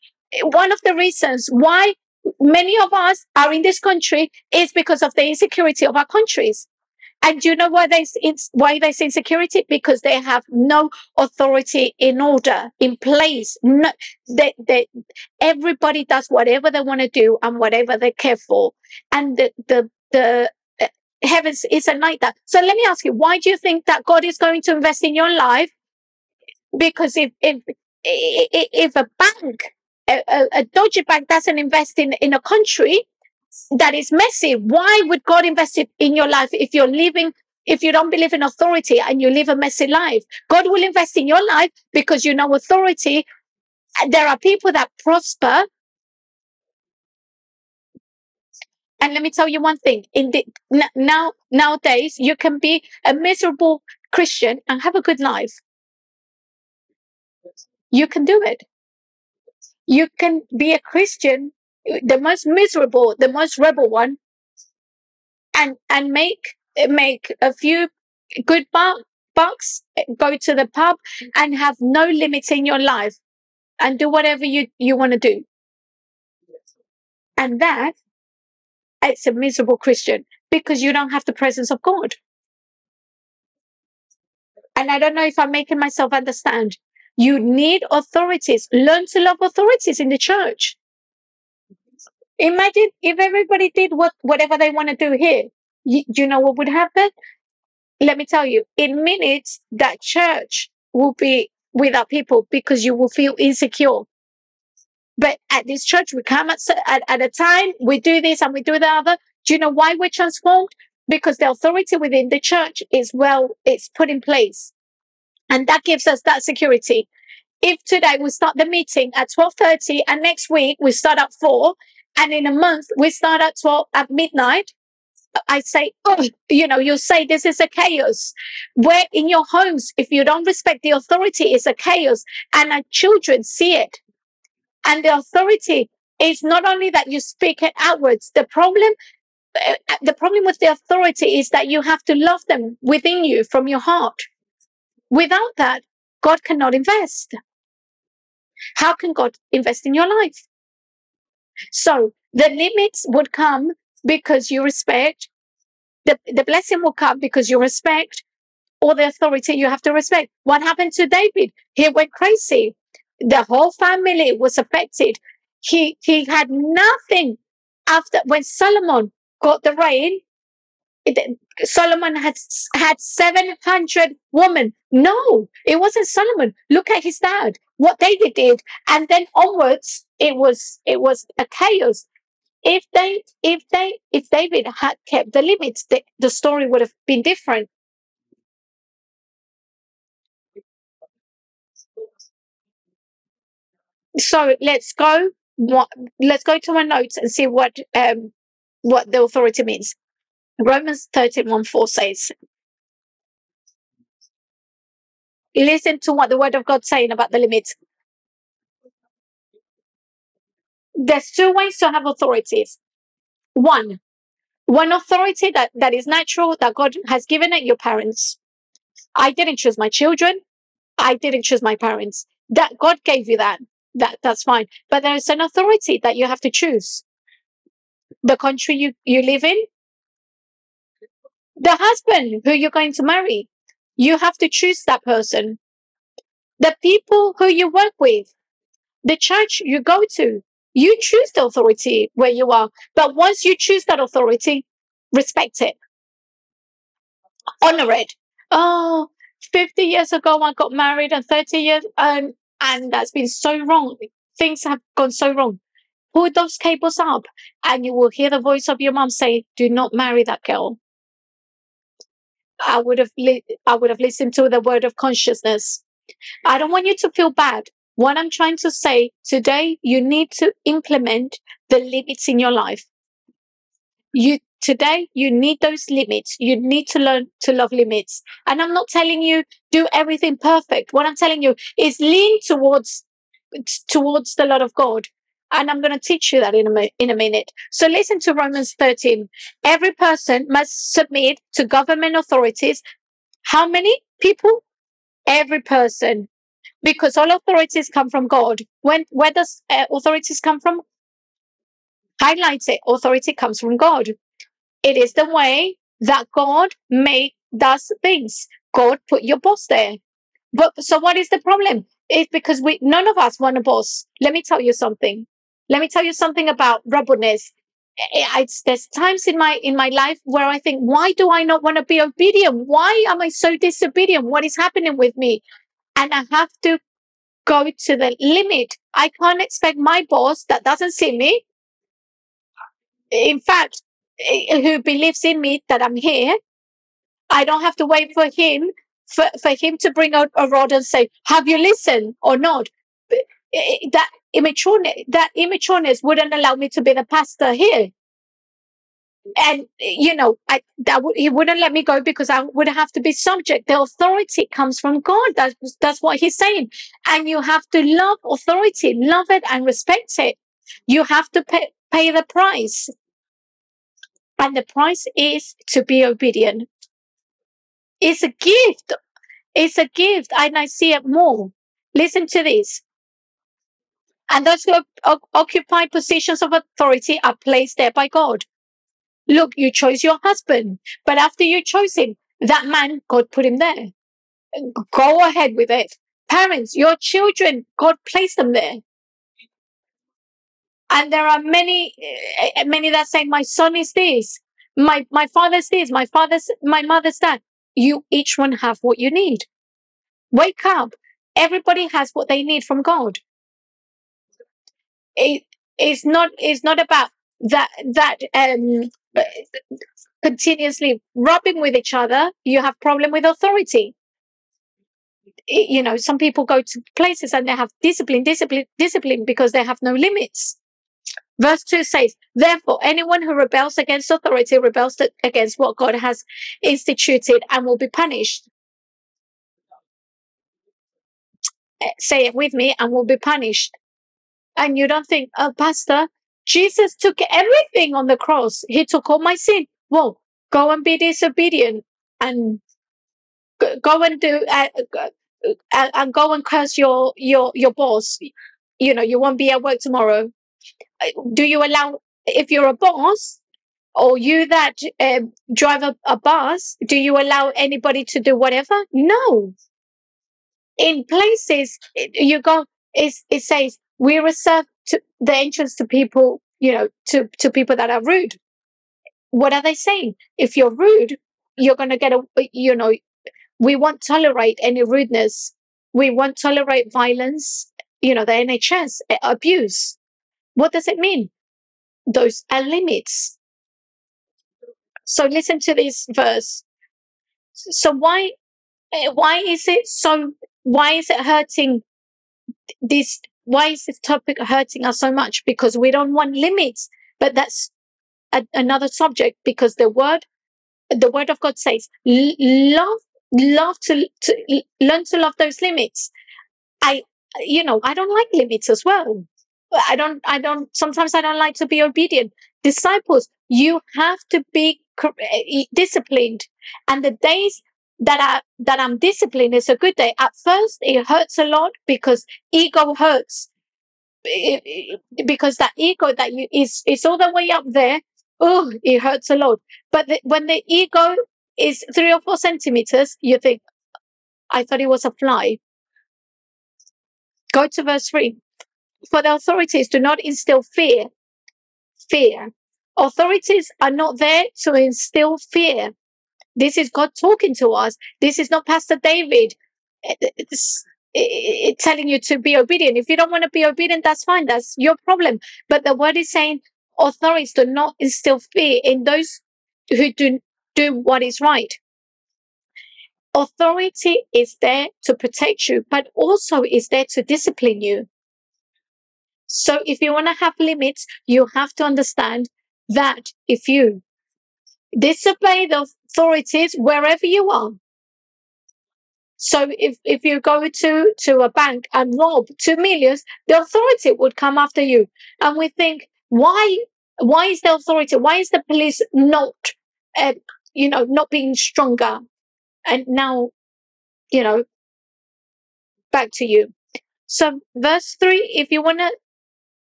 One of the reasons why many of us are in this country is because of the insecurity of our countries. And you know why there's why there's insecurity? Because they have no authority in order, in place. No, they, they, everybody does whatever they want to do and whatever they care for. And the, the, the uh, heavens isn't like that. So let me ask you, why do you think that God is going to invest in your life? Because if, if, if a bank, a, a, a dodgy bank doesn't invest in, in a country, that is messy. Why would God invest it in your life if you're living, if you don't believe in authority and you live a messy life? God will invest in your life because you know authority. There are people that prosper. And let me tell you one thing. In the now nowadays, you can be a miserable Christian and have a good life. You can do it. You can be a Christian the most miserable, the most rebel one, and and make make a few good bucks, go to the pub, and have no limits in your life, and do whatever you you want to do. And that it's a miserable Christian because you don't have the presence of God. And I don't know if I'm making myself understand. You need authorities. Learn to love authorities in the church. Imagine if everybody did what whatever they want to do here. You, you know what would happen? Let me tell you, in minutes, that church will be without people because you will feel insecure. But at this church, we come at, at, at a time, we do this and we do the other. Do you know why we're transformed? Because the authority within the church is well, it's put in place. And that gives us that security. If today we start the meeting at 12.30 and next week we start at 4, and in a month, we start at 12 at midnight. I say, oh, you know, you say this is a chaos. Where in your homes, if you don't respect the authority, it's a chaos. And our children see it. And the authority is not only that you speak it outwards. The problem, uh, the problem with the authority is that you have to love them within you from your heart. Without that, God cannot invest. How can God invest in your life? So the limits would come because you respect. The, the blessing will come because you respect all the authority you have to respect. What happened to David? He went crazy. The whole family was affected. He, he had nothing after when Solomon got the reign. Solomon had had 700 women. No, it wasn't Solomon. Look at his dad, what David did. And then onwards, it was, it was a chaos. If they, if they, if David had kept the limits, the, the story would have been different. So let's go. What, let's go to my notes and see what um, what the authority means. Romans 13 1 4 says, Listen to what the word of God saying about the limits. There's two ways to have authorities. One, one authority that, that is natural that God has given it your parents. I didn't choose my children. I didn't choose my parents. That God gave you that. That that's fine. But there is an authority that you have to choose. The country you, you live in, the husband who you're going to marry, you have to choose that person. The people who you work with, the church you go to, you choose the authority where you are. But once you choose that authority, respect it. Honor it. Oh, 50 years ago, I got married and 30 years, and, and that's been so wrong. Things have gone so wrong. Pull those cables up and you will hear the voice of your mom say, do not marry that girl. I would have li- I would have listened to the word of consciousness. I don't want you to feel bad. What I'm trying to say today, you need to implement the limits in your life. You today you need those limits. You need to learn to love limits. And I'm not telling you do everything perfect. What I'm telling you is lean towards towards the Lord of God And I'm going to teach you that in a, in a minute. So listen to Romans 13. Every person must submit to government authorities. How many people? Every person. Because all authorities come from God. When, where does uh, authorities come from? Highlights it. Authority comes from God. It is the way that God made does things. God put your boss there. But so what is the problem? It's because we none of us want a boss. Let me tell you something. Let me tell you something about I- there's times in my in my life where I think, why do I not want to be obedient? Why am I so disobedient? What is happening with me? And I have to go to the limit. I can't expect my boss that doesn't see me. In fact, eh, who believes in me that I'm here. I don't have to wait for him for, for him to bring out a rod and say, "Have you listened or not?" Eh, That immature, that immatureness wouldn't allow me to be the pastor here. And you know, I that would he wouldn't let me go because I would have to be subject. The authority comes from God. That's that's what he's saying. And you have to love authority, love it and respect it. You have to pay, pay the price. And the price is to be obedient. It's a gift. It's a gift. And I see it more. Listen to this. And those who occupy positions of authority are placed there by God. Look, you chose your husband, but after you chose him, that man, God put him there. Go ahead with it. Parents, your children, God placed them there. And there are many, eh, many that say, my son is this, my, my father's this, my father's, my mother's that. You each one have what you need. Wake up. Everybody has what they need from God. It, it's not, it's not about that, that, um, continuously rubbing with each other. You have problem with authority. I- You know, some people go to places and they have discipline, discipline, discipline because they have no limits. Verse 2 says, Therefore, anyone who rebels against authority rebels against what God has instituted and will be punished. Eh, Say it with me and will be punished. And you don't think, oh, Pastor, Jesus took everything on the cross. He took all my sin. Well, go and be disobedient and go, and do, uh, uh, uh, and go and curse your, your, your boss. You know, you won't be at work tomorrow. Uh, Do you allow, if you're a boss, or you that um, drive a, a bus, do you allow anybody to do whatever? No. In places, you go, it's, it says, we reserve the entrance to people, you know, to, to people that are rude. What are they saying? If you're rude, you're going to get a, you know, we won't tolerate any rudeness. We won't tolerate violence, you know, the NHS, uh, abuse. What does it mean? Those are limits. So listen to this verse. So why eh, why is it so why is it hurting this why is this topic hurting us so much? Because we don't want limits but that's a, another subject because the word the word of god says love love to, to learn to love those limits. I you know i don't like limits as well. I don't i don't sometimes i don't like to be obedient. Disciples you have to be disciplined. And the days that I that I'm disciplined is a good day. At first, it hurts a lot because ego hurts. Because that ego that you is is all the way up there. Oh, it hurts a lot. But the, when the ego is three or four centimeters, you think, I thought it was a fly. Go to verse three. For the authorities do not instill fear. Fear. Authorities are not there to instill fear. This is God talking to us. This is not Pastor David eh, it's, eh, eh, telling you to be obedient. If you don't want to be obedient, that's fine. That's your problem. But the word is saying authorities do not instill fear in those who do do what is right. Authority is there to protect you, but also is there to discipline you. So if you want to have limits, you have to understand that if you disobey the authorities wherever you are, So if, if you go to, to a bank and rob two millions, the authority would come after you. And we think, why, why is the authority, why is the police not, uh, you know, not being stronger? And now, you know, back to you. So verse three, if you want to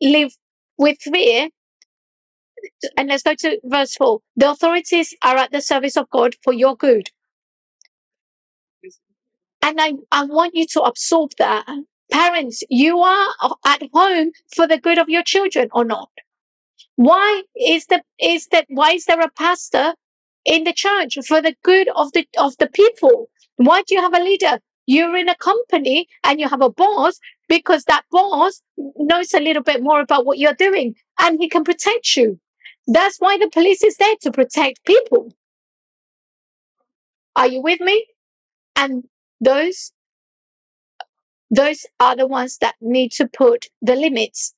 live with fear, and let's go to verse four. The authorities are at the service of God for your good. And I, I want you to absorb that. Parents, you are at home for the good of your children or not? Why is the is that why is there a pastor in the church for the good of the of the people? Why do you have a leader? You're in a company and you have a boss because that boss knows a little bit more about what you're doing and he can protect you. That's why the police is there to protect people. Are you with me? And those those are the ones that need to put the limits.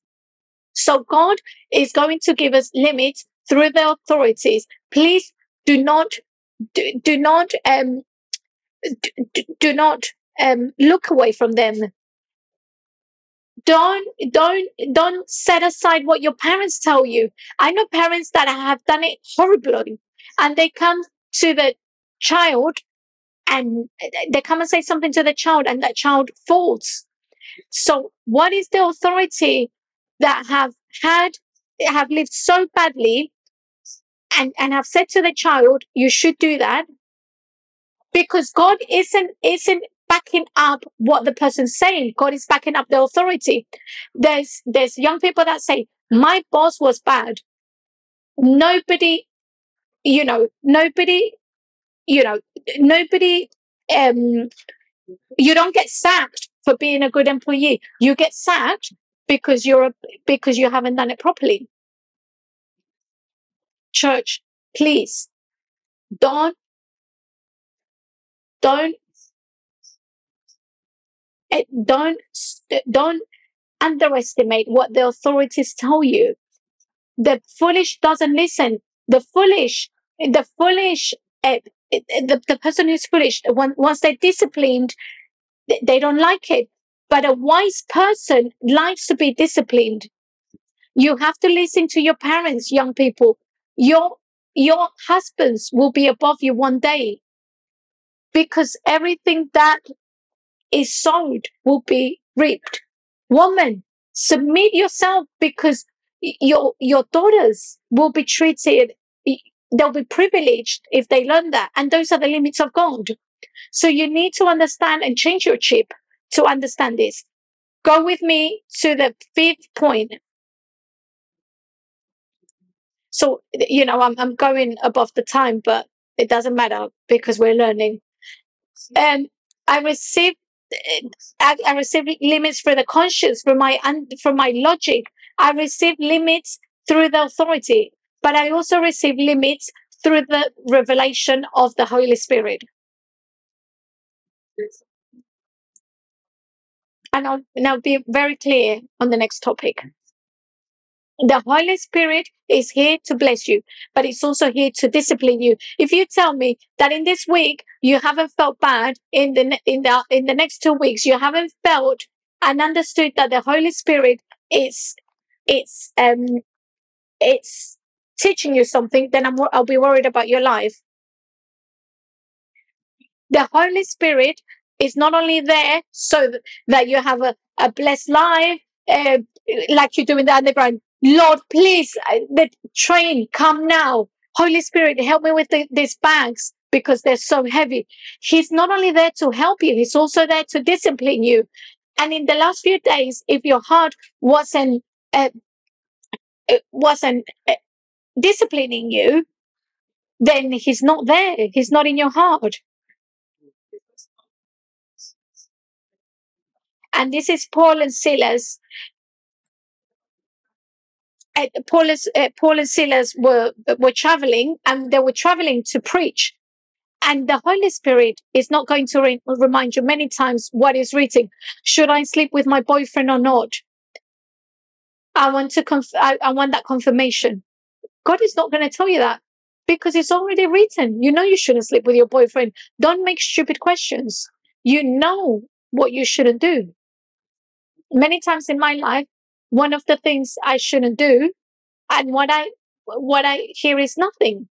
So God is going to give us limits through the authorities. Please do not do, do not um do, do not um look away from them. Don't don't don't set aside what your parents tell you. I know parents that have done it horribly and they come to the child and they come and say something to the child and that child falls. So what is the authority that have had, have lived so badly and, and have said to the child, you should do that because God isn't, isn't backing up what the person's saying. God is backing up the authority. There's, there's young people that say, my boss was bad. Nobody, you know, nobody you know, nobody, um, you don't get sacked for being a good employee. You get sacked because you're a, because you haven't done it properly. Church, please don't, don't, don't, don't underestimate what the authorities tell you. The foolish doesn't listen. The foolish, the foolish uh, the, the person who's foolish, once they're disciplined, they don't like it. But a wise person likes to be disciplined. You have to listen to your parents, young people. Your, your husbands will be above you one day because everything that is sowed will be reaped. Woman, submit yourself because your, your daughters will be treated they'll be privileged if they learn that. And those are the limits of God. So you need to understand and change your chip to understand this. Go with me to the fifth point. So, you know, I'm, I'm going above the time, but it doesn't matter because we're learning. Um, I received, I, I received limits for the conscience, for my, for my logic. I receive limits through the authority but I also receive limits through the revelation of the Holy Spirit. And I'll now be very clear on the next topic. The Holy Spirit is here to bless you, but it's also here to discipline you. If you tell me that in this week you haven't felt bad, in the in the in the next two weeks you haven't felt and understood that the Holy Spirit is it's um it's teaching you something, then I'm, I'll be worried about your life. The Holy Spirit is not only there so that you have a, a blessed life, uh, like you do in the underground. Lord, please, uh, the train, come now. Holy Spirit, help me with the, these bags because they're so heavy. He's not only there to help you, he's also there to discipline you. And in the last few days, if your heart wasn't, uh, wasn't uh, disciplining you, then he's not there. He's not in your heart. And this is Paul and Silas. Uh, Paul, uh, Paul and Silas were were traveling, and they were traveling to preach. And the Holy Spirit is not going to re- remind you many times what is written. Should I sleep with my boyfriend or not? I want to conf- I, I want that confirmation. God is not going to tell you that because it's already written. You know you shouldn't sleep with your boyfriend. Don't make stupid questions. you know what you shouldn't do. Many times in my life, one of the things I shouldn't do and what I what I hear is nothing.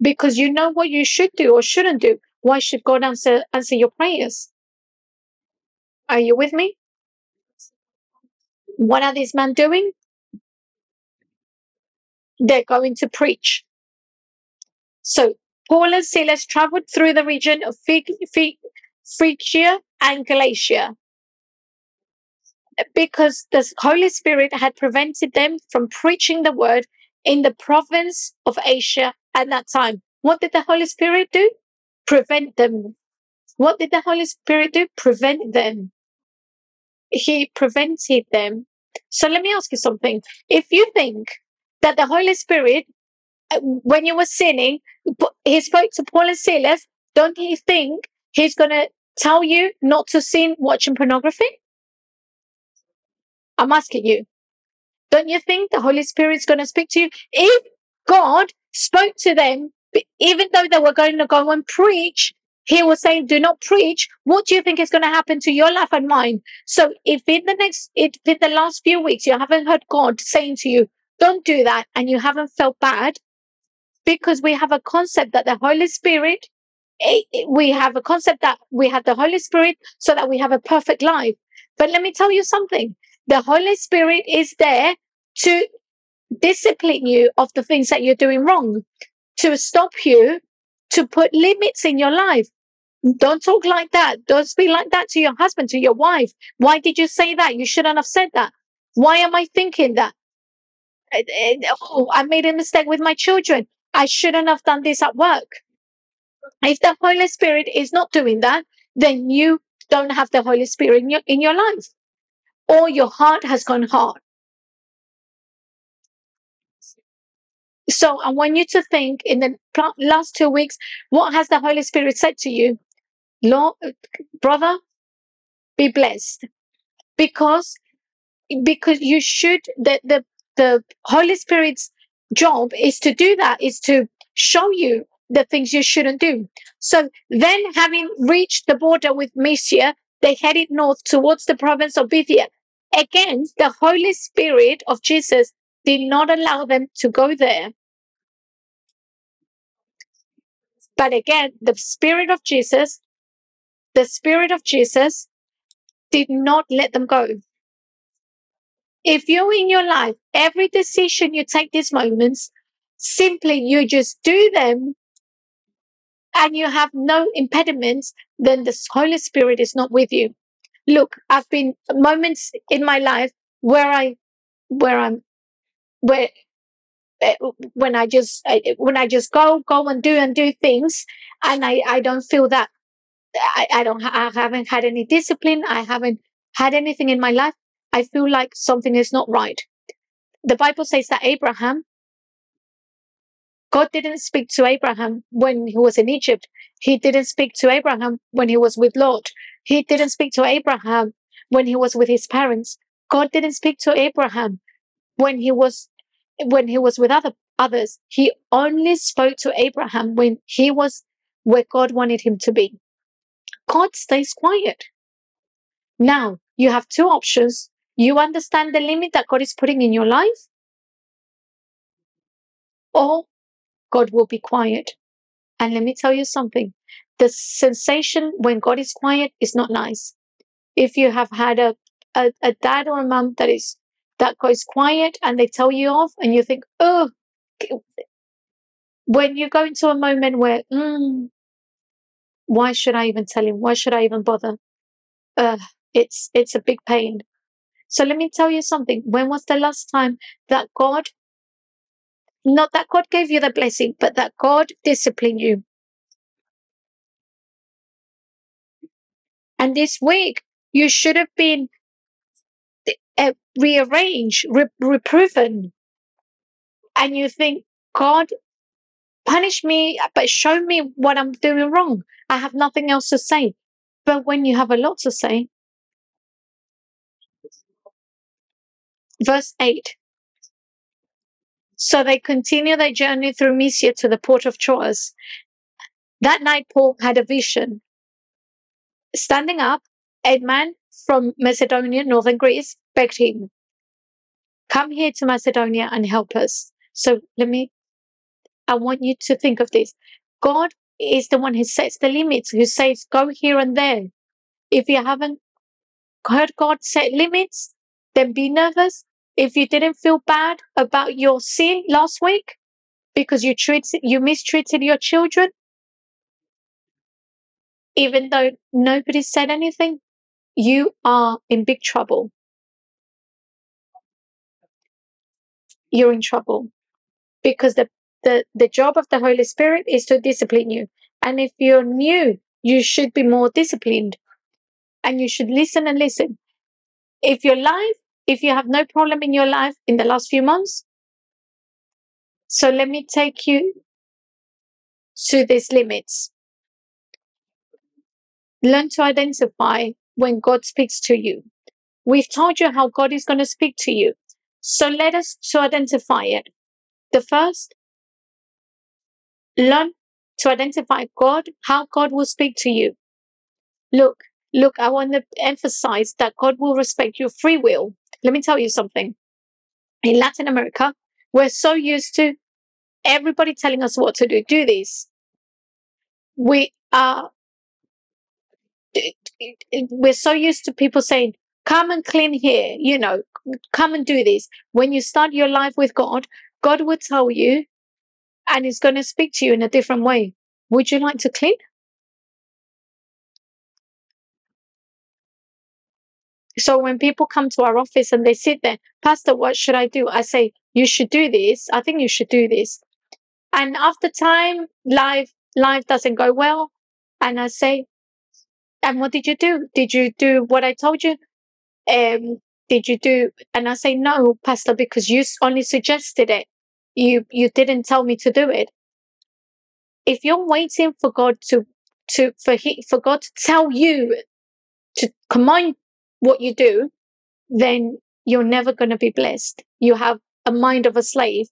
Because you know what you should do or shouldn't do. Why should God answer answer your prayers? Are you with me? What are these men doing? They're going to preach. So Paul and Silas traveled through the region of Phrygia and Galatia because the Holy Spirit had prevented them from preaching the word in the province of Asia at that time. What did the Holy Spirit do? Prevent them. What did the Holy Spirit do? Prevent them. He prevented them. So let me ask you something. If you think that the Holy Spirit, uh, when you were sinning, he spoke to Paul and Silas, don't you think he's going to tell you not to sin watching pornography? I'm asking you. Don't you think the Holy Spirit's going to speak to you? If God spoke to them, even though they were going to go and preach, he was saying, do not preach. What do you think is going to happen to your life and mine? So if in the next, if in the last few weeks, you haven't heard God saying to you, don't do that, and you haven't felt bad, because we have a concept that the Holy Spirit, eh, eh, we have a concept that we have the Holy Spirit so that we have a perfect life. But let me tell you something. The Holy Spirit is there to discipline you of the things that you're doing wrong, to stop you, to put limits in your life. Don't talk like that. Don't speak like that to your husband, to your wife. Why did you say that? You shouldn't have said that. Why am I thinking that? Oh, I made a mistake with my children. I shouldn't have done this at work. If the Holy Spirit is not doing that, then you don't have the Holy Spirit in your, in your life or your heart has gone hard. So I want you to think in the last two weeks, what has the Holy Spirit said to you? Lord, brother, be blessed. Because, because you should, the, the, the Holy Spirit's job is to do that, is to show you the things you shouldn't do. So then having reached the border with Mysia, they headed north towards the province of Bithynia. Again, the Holy Spirit of Jesus did not allow them to go there. But again, the Spirit of Jesus, the Spirit of Jesus did not let them go. If you in your life, every decision you take these moments, simply you just do them and you have no impediments, then the Holy Spirit is not with you look, I've been moments in my life where I, where I'm, where, uh, when I just, when I just go, go and do and do things and I, I don't feel that I, I don't, I haven't had any discipline. I haven't had anything in my life. I feel like something is not right. The Bible says that Abraham, God didn't speak to Abraham when he was in Egypt. He didn't speak to Abraham when he was with Lot. He didn't speak to Abraham when he was with his parents. God didn't speak to Abraham when he was when he was with other others. He only spoke to Abraham when he was where God wanted him to be. God stays quiet. Now you have two options. You understand the limit that God is putting in your life, or God will be quiet. And let me tell you something the sensation when God is quiet is not nice. If you have had a, a, a dad or a mom that is that goes quiet and they tell you off and you think, oh, when you go into a moment where, mm, why should I even tell him? Why should I even bother? Uh, it's it's a big pain. So let me tell you something. When was the last time that God, not that God gave you the blessing, but that God disciplined you? And this week, you should have been uh, rearranged, re- reproven. And you think, God, punish me, but show me what I'm doing wrong. I have nothing else to say. But when you have a lot to say, verse 8. So they continue their journey through Mysia to the port of Troas. That night, Paul had a vision Standing up, a man from Macedonia, northern Greece, begged him, Come here to Macedonia and help us. So let me, I want you to think of this. God is the one who sets the limits, who says, Go here and there. If you haven't heard God set limits, then be nervous. If you didn't feel bad about your sin last week because you treated, you mistreated your children, even though nobody said anything, you are in big trouble. You're in trouble because the, the, the job of the Holy Spirit is to discipline you. And if you're new, you should be more disciplined and you should listen and listen. If your life, if you have no problem in your life in the last few months, so let me take you to these limits. Learn to identify when God speaks to you. We've told you how God is going to speak to you. So let us to identify it. The first, learn to identify God, how God will speak to you. Look, look, I want to emphasize that God will respect your free will. Let me tell you something. In Latin America, we're so used to everybody telling us what to do. Do this. We are we're so used to people saying, come and clean here, you know, come and do this. When you start your life with God, God will tell you and He's going to speak to you in a different way. Would you like to clean? So when people come to our office and they sit there, Pastor, what should I do? I say, you should do this. I think you should do this. And after time, life, life doesn't go well. And I say, and what did you do? Did you do what I told you? Um, did you do? And I say, no, Pastor, because you only suggested it. You, you didn't tell me to do it. If you're waiting for God to, to, for he, for God to tell you to command what you do, then you're never going to be blessed. You have a mind of a slave.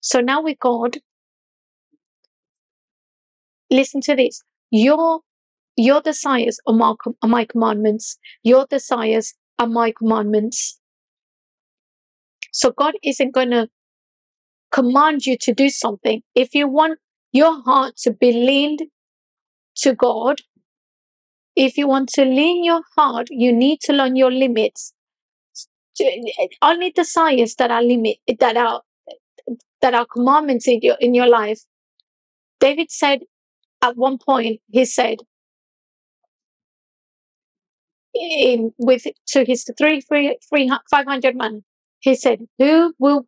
So now with God, listen to this. Your, your desires are my, are my commandments. Your desires are my commandments. So God isn't going to command you to do something. If you want your heart to be leaned to God, if you want to lean your heart, you need to learn your limits. Only desires that are limit that are that are commandments in your in your life. David said at one point, he said, in with to his three, three, three, 500 men, he said, Who will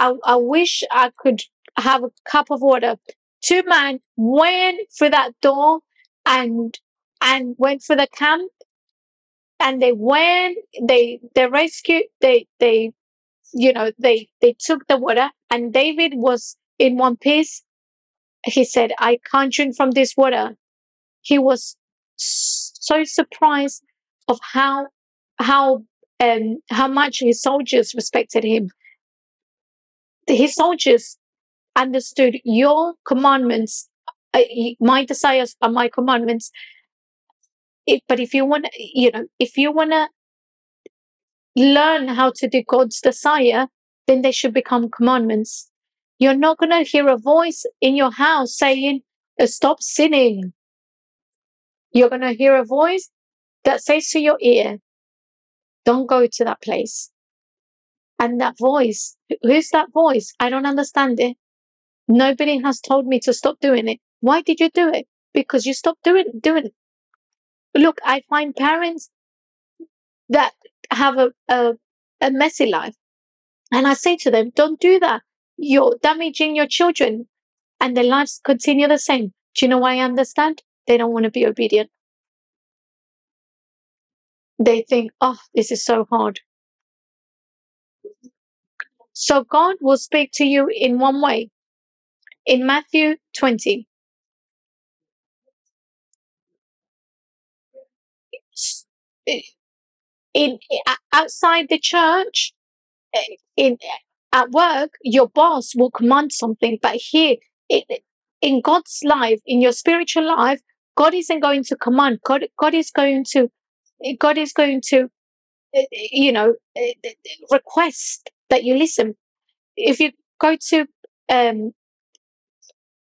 I, I wish I could have a cup of water. Two men went through that door and and went for the camp and they went they they rescued they they you know they they took the water and david was in one piece. He said i can't drink from this water. He was surprised of how how um how much his soldiers respected him. His soldiers understood your commandments uh, my desires are my commandments. If, but if you want you know if you want to learn how to do god's desire then they should become commandments. You're not going to hear a voice in your house saying stop sinning you're going to hear a voice that says to your ear don't go to that place and that voice who's that voice i don't understand it nobody has told me to stop doing it why did you do it because you stopped doing doing it look, I find parents that have a, a, a messy life. And I say to them, don't do that. You're damaging your children and their lives continue the same. Do you know why I understand? They don't want to be obedient. They think, oh, this is so hard. So God will speak to you in one way. In Matthew 20, in outside the church, eh, in at work, your boss will command something, but here, in God's life, in your spiritual life, God isn't going to command. God, God is going to, God is going to, uh, you know, uh, request that you listen. If you go to, um,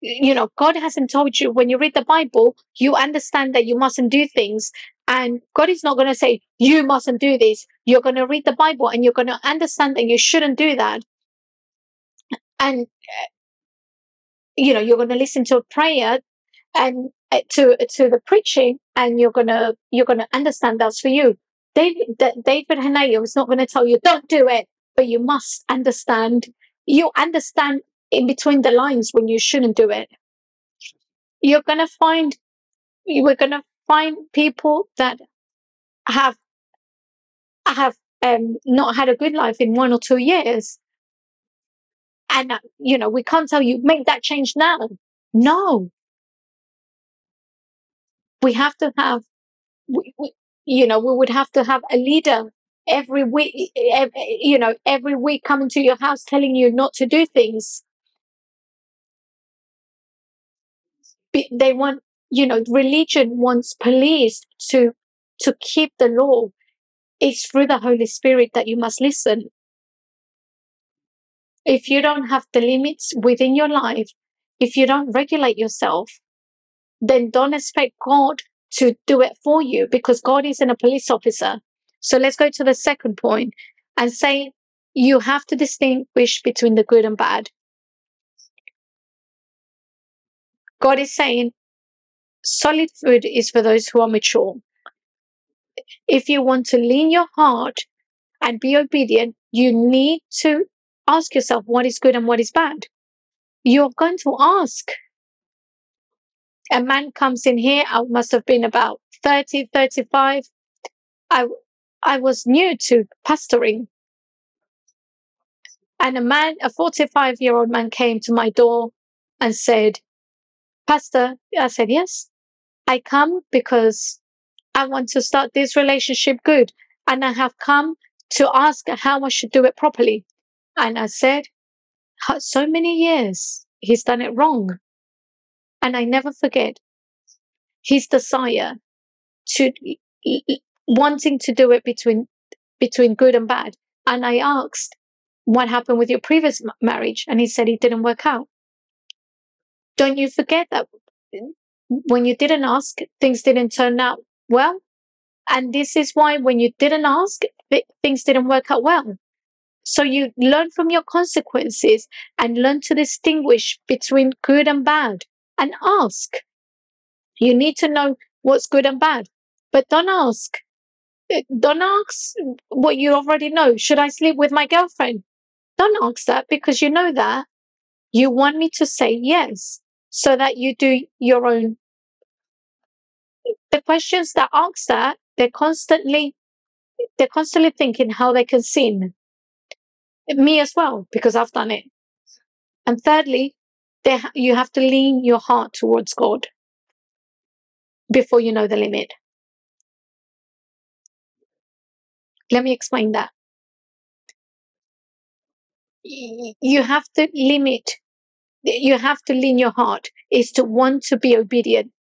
you know, God hasn't told you when you read the Bible, you understand that you mustn't do things. And God is not going to say, you mustn't do this. You're going to read the Bible and you're going to understand that you shouldn't do that. And, you know, you're going to listen to a prayer and to, to the preaching and you're to, you're to understand that's for you. David, David is not going to tell you, don't do it, but you must understand. You understand in between the lines when you shouldn't do it. You're to find, we're to find people that have, have um, not had a good life in one or two years. And, uh, you know, we can't tell you, make that change now. No. We have to have, we, we, you know, we would have to have a leader every week, every, you know, every week coming to your house telling you not to do things. They want, you know, religion wants police to, to keep the law. It's through the Holy Spirit that you must listen. If you don't have the limits within your life, if you don't regulate yourself, then don't expect God to do it for you because God isn't a police officer. So let's go to the second point and say you have to distinguish between the good and bad. God is saying solid food is for those who are mature. If you want to lean your heart and be obedient, you need to ask yourself what is good and what is bad. You're going to ask. A man comes in here, I must have been about 30, 35. I, I was new to pastoring. And a man, a 45 year old man came to my door and said, Pastor, I said, yes, I come because I want to start this relationship good. And I have come to ask how I should do it properly. And I said, so many years he's done it wrong. And I never forget his desire to wanting to do it between between good and bad. And I asked, what happened with your previous marriage? And he said it didn't work out. Don't you forget that mm, when you didn't ask, things didn't turn out well. And this is why when you didn't ask, things didn't work out well. So you learn from your consequences and learn to distinguish between good and bad and ask. You need to know what's good and bad, but don't ask. Eh, don't ask what you already know. Should I sleep with my girlfriend? Don't ask that because you know that. You want me to say yes so that you do your own. The questions that ask that, they're constantly, they're constantly thinking how they can sin. Me as well, because I've done it. And thirdly, they, you have to lean your heart towards God before you know the limit. Let me explain that. You have to limit, you have to lean your heart is to want to be obedient.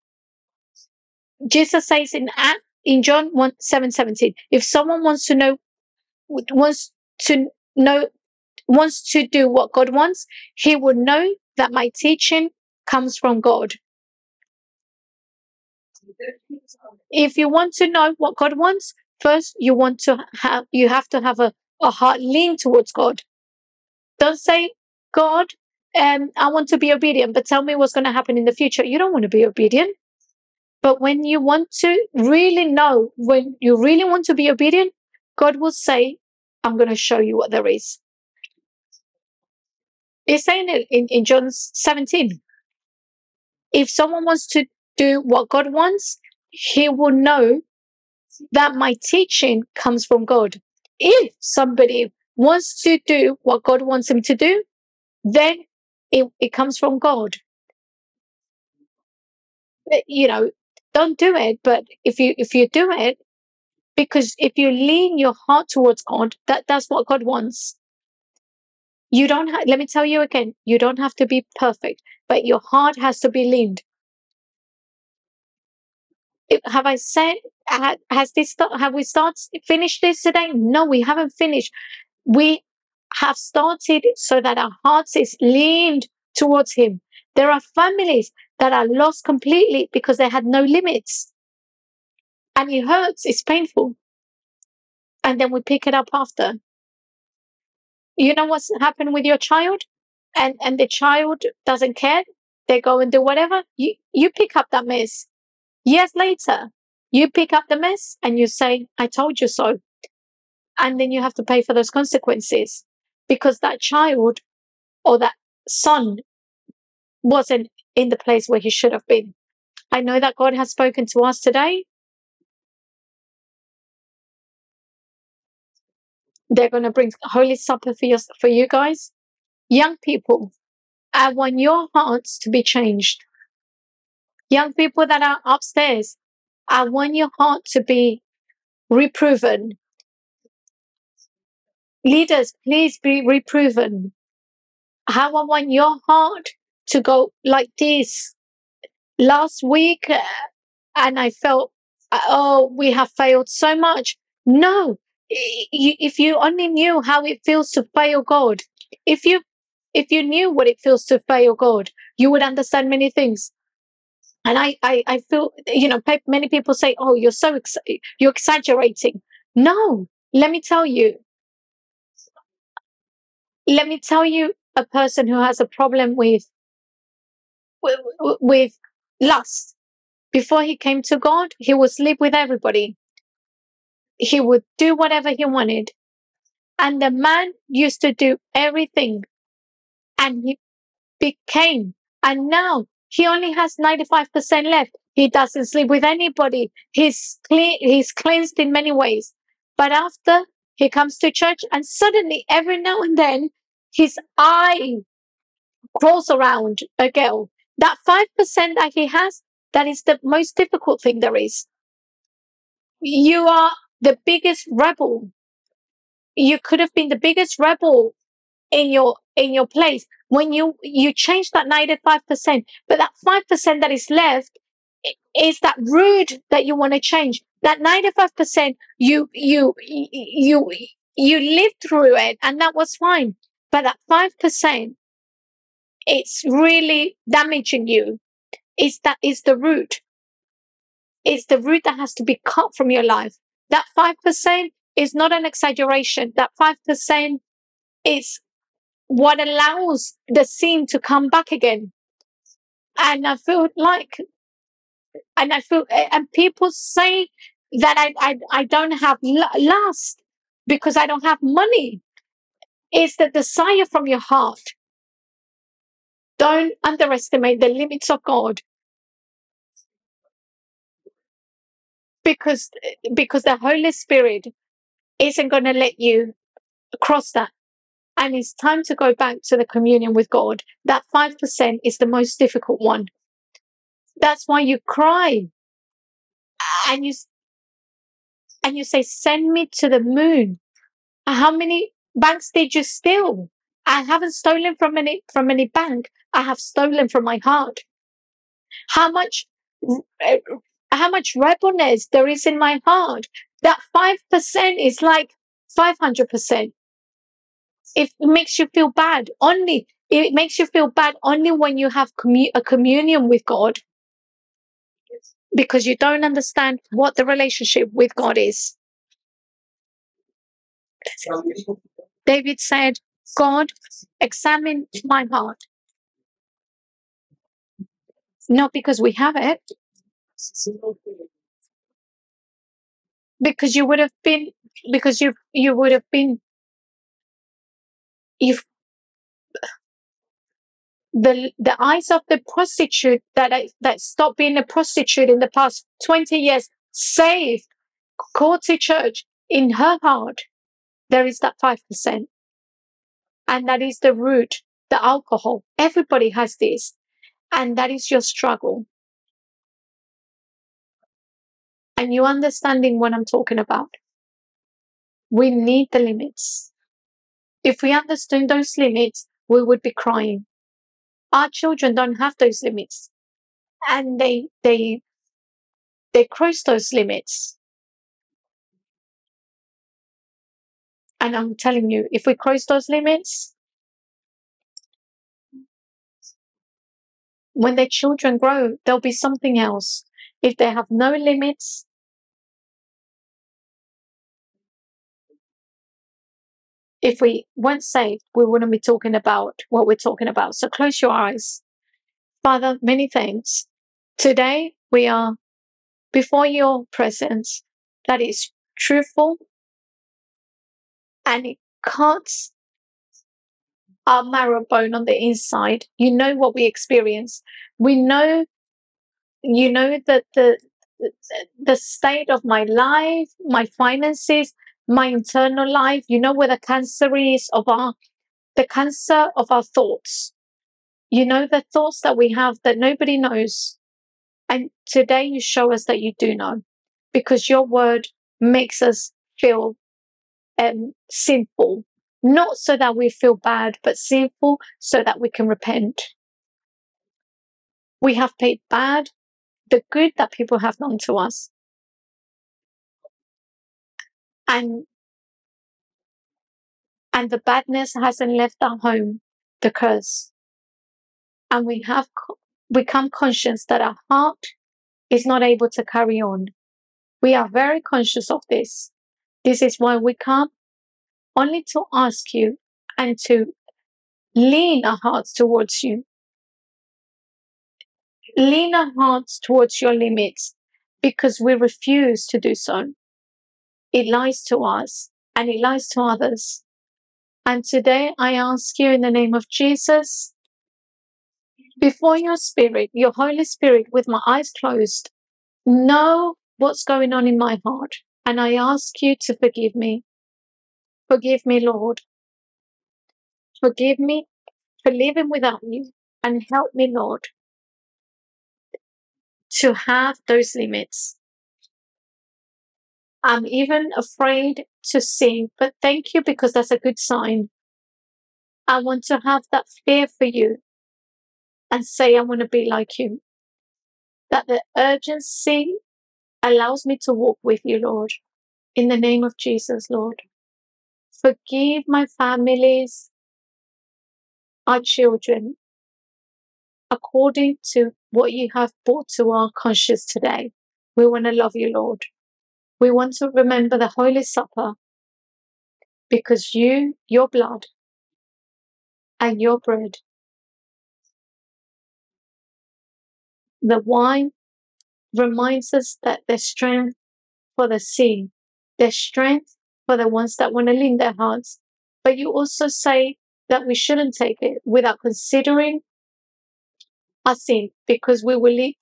Jesus says in in John 1 7 17, if someone wants to know, wants to know, wants to do what God wants, he would know that my teaching comes from God. If you want to know what God wants, first you want to have, you have to have a, a heart lean towards God. Don't say, God, um, I want to be obedient, but tell me what's going to happen in the future. You don't want to be obedient. But when you want to really know, when you really want to be obedient, God will say, I'm going to show you what there is. He's saying it in, in John 17. If someone wants to do what God wants, he will know that my teaching comes from God. If somebody wants to do what God wants him to do, then it, it comes from God. You know, don't do it, but if you if you do it, because if you lean your heart towards God, that that's what God wants. You don't have, let me tell you again, you don't have to be perfect, but your heart has to be leaned. have I said, has this, have we started, finished this today? No, we haven't finished. We have started so that our hearts is leaned towards Him. There are families that are lost completely because they had no limits. And it hurts, it's painful. And then we pick it up after. You know what's happened with your child? And and the child doesn't care. They go and do whatever. You you pick up that mess Years later, you pick up the mess and you say, I told you so. And then you have to pay for those consequences because that child or that son wasn't in the place where he should have been. I know that God has spoken to us today. They're going to bring Holy Supper for you, for you guys. Young people, I want your hearts to be changed. Young people that are upstairs, I want your heart to be reproven. Leaders, please be reproven. How I want your heart to go like this. Last week, uh, and I felt, uh, oh, we have failed so much. No, if you only knew how it feels to fail God, if you if you knew what it feels to fail God, you would understand many things. And I, I, I feel, you know, many people say, oh, you're so, ex- you're exaggerating. No, let me tell you. Let me tell you a person who has a problem with, with, with lust. Before he came to God, he would sleep with everybody. He would do whatever he wanted. And the man used to do everything. And he became, and now he only has 95% left. He doesn't sleep with anybody. He's clean, he's cleansed in many ways. But after he comes to church and suddenly every now and then his eye crawls around a girl. That 5% that he has, that is the most difficult thing there is. You are the biggest rebel. You could have been the biggest rebel in your in your place when you you change that 95% but that 5% that is left is that root that you want to change. That 95% you you you you lived through it and that was fine. But that 5% it's really damaging you. Is that is the root. It's the root that has to be cut from your life that 5% is not an exaggeration that 5% is what allows the scene to come back again. And I feel like, and I feel, and people say that I, I, I don't have lust because I don't have money. It's the desire from your heart. Don't underestimate the limits of God. Because, because the Holy Spirit isn't going to let you cross that and it's time to go back to the communion with God. That 5% is the most difficult one. That's why you cry and you, and you say, send me to the moon. How many banks did you steal? I haven't stolen from any, from any bank. I have stolen from my heart. How much, how much rebelness there is in my heart. That 5% is like 500% it makes you feel bad only it makes you feel bad only when you have a communion with God because you don't understand what the relationship with God is. David said, God, examine my heart. Not because we have it, because you would have been, because you you would have been if the the eyes of the prostitute that I, that stopped being a prostitute in the past 20 years saved to church in her heart there is that 5% and that is the root the alcohol. Everybody has this. And that is your struggle and you understanding what i'm talking about we need the limits if we understood those limits, we would be crying. Our children don't have those limits. And they, they, they cross those limits. And I'm telling you, if we cross those limits, when their children grow, there'll be something else. If they have no limits, if we weren't saved, we wouldn't be talking about what we're talking about. So close your eyes. Father, many thanks. Today we are before your presence that is truthful and it cuts our marrow bone on the inside. You know what we experience. We know, you know that the the state of my life, my finances, my internal life. You know where the cancer is of our the cancer of our thoughts. You know the thoughts that we have that nobody knows. And today you show us that you do know because your word makes us feel um, sinful, not so that we feel bad, but sinful so that we can repent. We have paid bad the good that people have done to us. And and the badness hasn't left our home, the curse. And we have become conscious that our heart is not able to carry on. We are very conscious of this. This is why we come only to ask you and to lean our hearts towards you. Lean our hearts towards your limits because we refuse to do so. It lies to us and it lies to others. And today I ask you in the name of Jesus, before your spirit, your Holy Spirit, with my eyes closed, know what's going on in my heart. And I ask you to forgive me. Forgive me, Lord. Forgive me for living without you and help me, Lord, to have those limits. I'm even afraid to sing, but thank you because that's a good sign. I want to have that fear for you and say, I want to be like you. That the urgency allows me to walk with you, Lord. In the name of Jesus, Lord. Forgive my families, our children, according to what you have brought to our conscience today. We want to love you, Lord. We want to remember the Holy Supper because you, your blood, and your bread, the wine reminds us that there's strength for the sea, there's strength for the ones that want to lean their hearts. But you also say that we shouldn't take it without considering our sin because we will lead,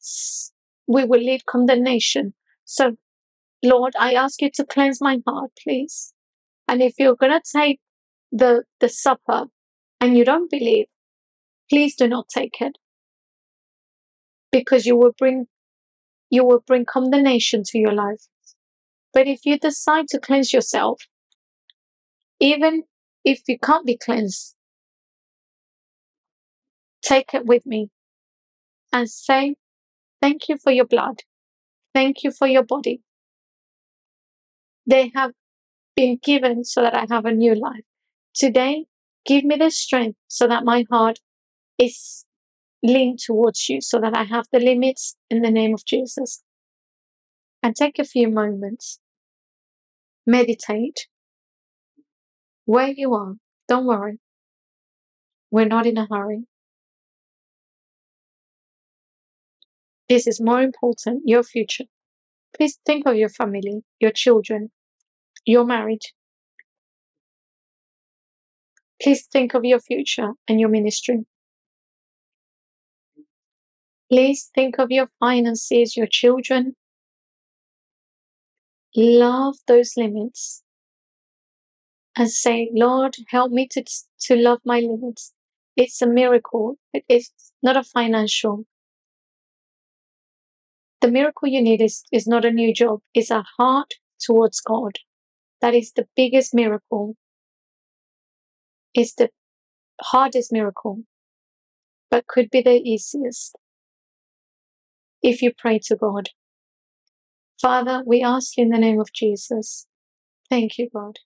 we will lead condemnation. So Lord, I ask you to cleanse my heart, please. And if you're going to take the, the supper and you don't believe, please do not take it because you will bring, you will bring condemnation to your life. But if you decide to cleanse yourself, even if you can't be cleansed, take it with me and say, thank you for your blood. Thank you for your body. They have been given so that I have a new life. Today, give me the strength so that my heart is leaned towards you, so that I have the limits in the name of Jesus. And take a few moments. Meditate. Where you are, don't worry. We're not in a hurry. This is more important, your future. Please think of your family, your children, your marriage. Please think of your future and your ministry. Please think of your finances, your children. Love those limits and say, Lord, help me to, to love my limits. It's a miracle. It's not a financial. The miracle you need is, is not a new job. It's a heart towards God. That is the biggest miracle. It's the hardest miracle, but could be the easiest if you pray to God. Father, we ask you in the name of Jesus. Thank you, God.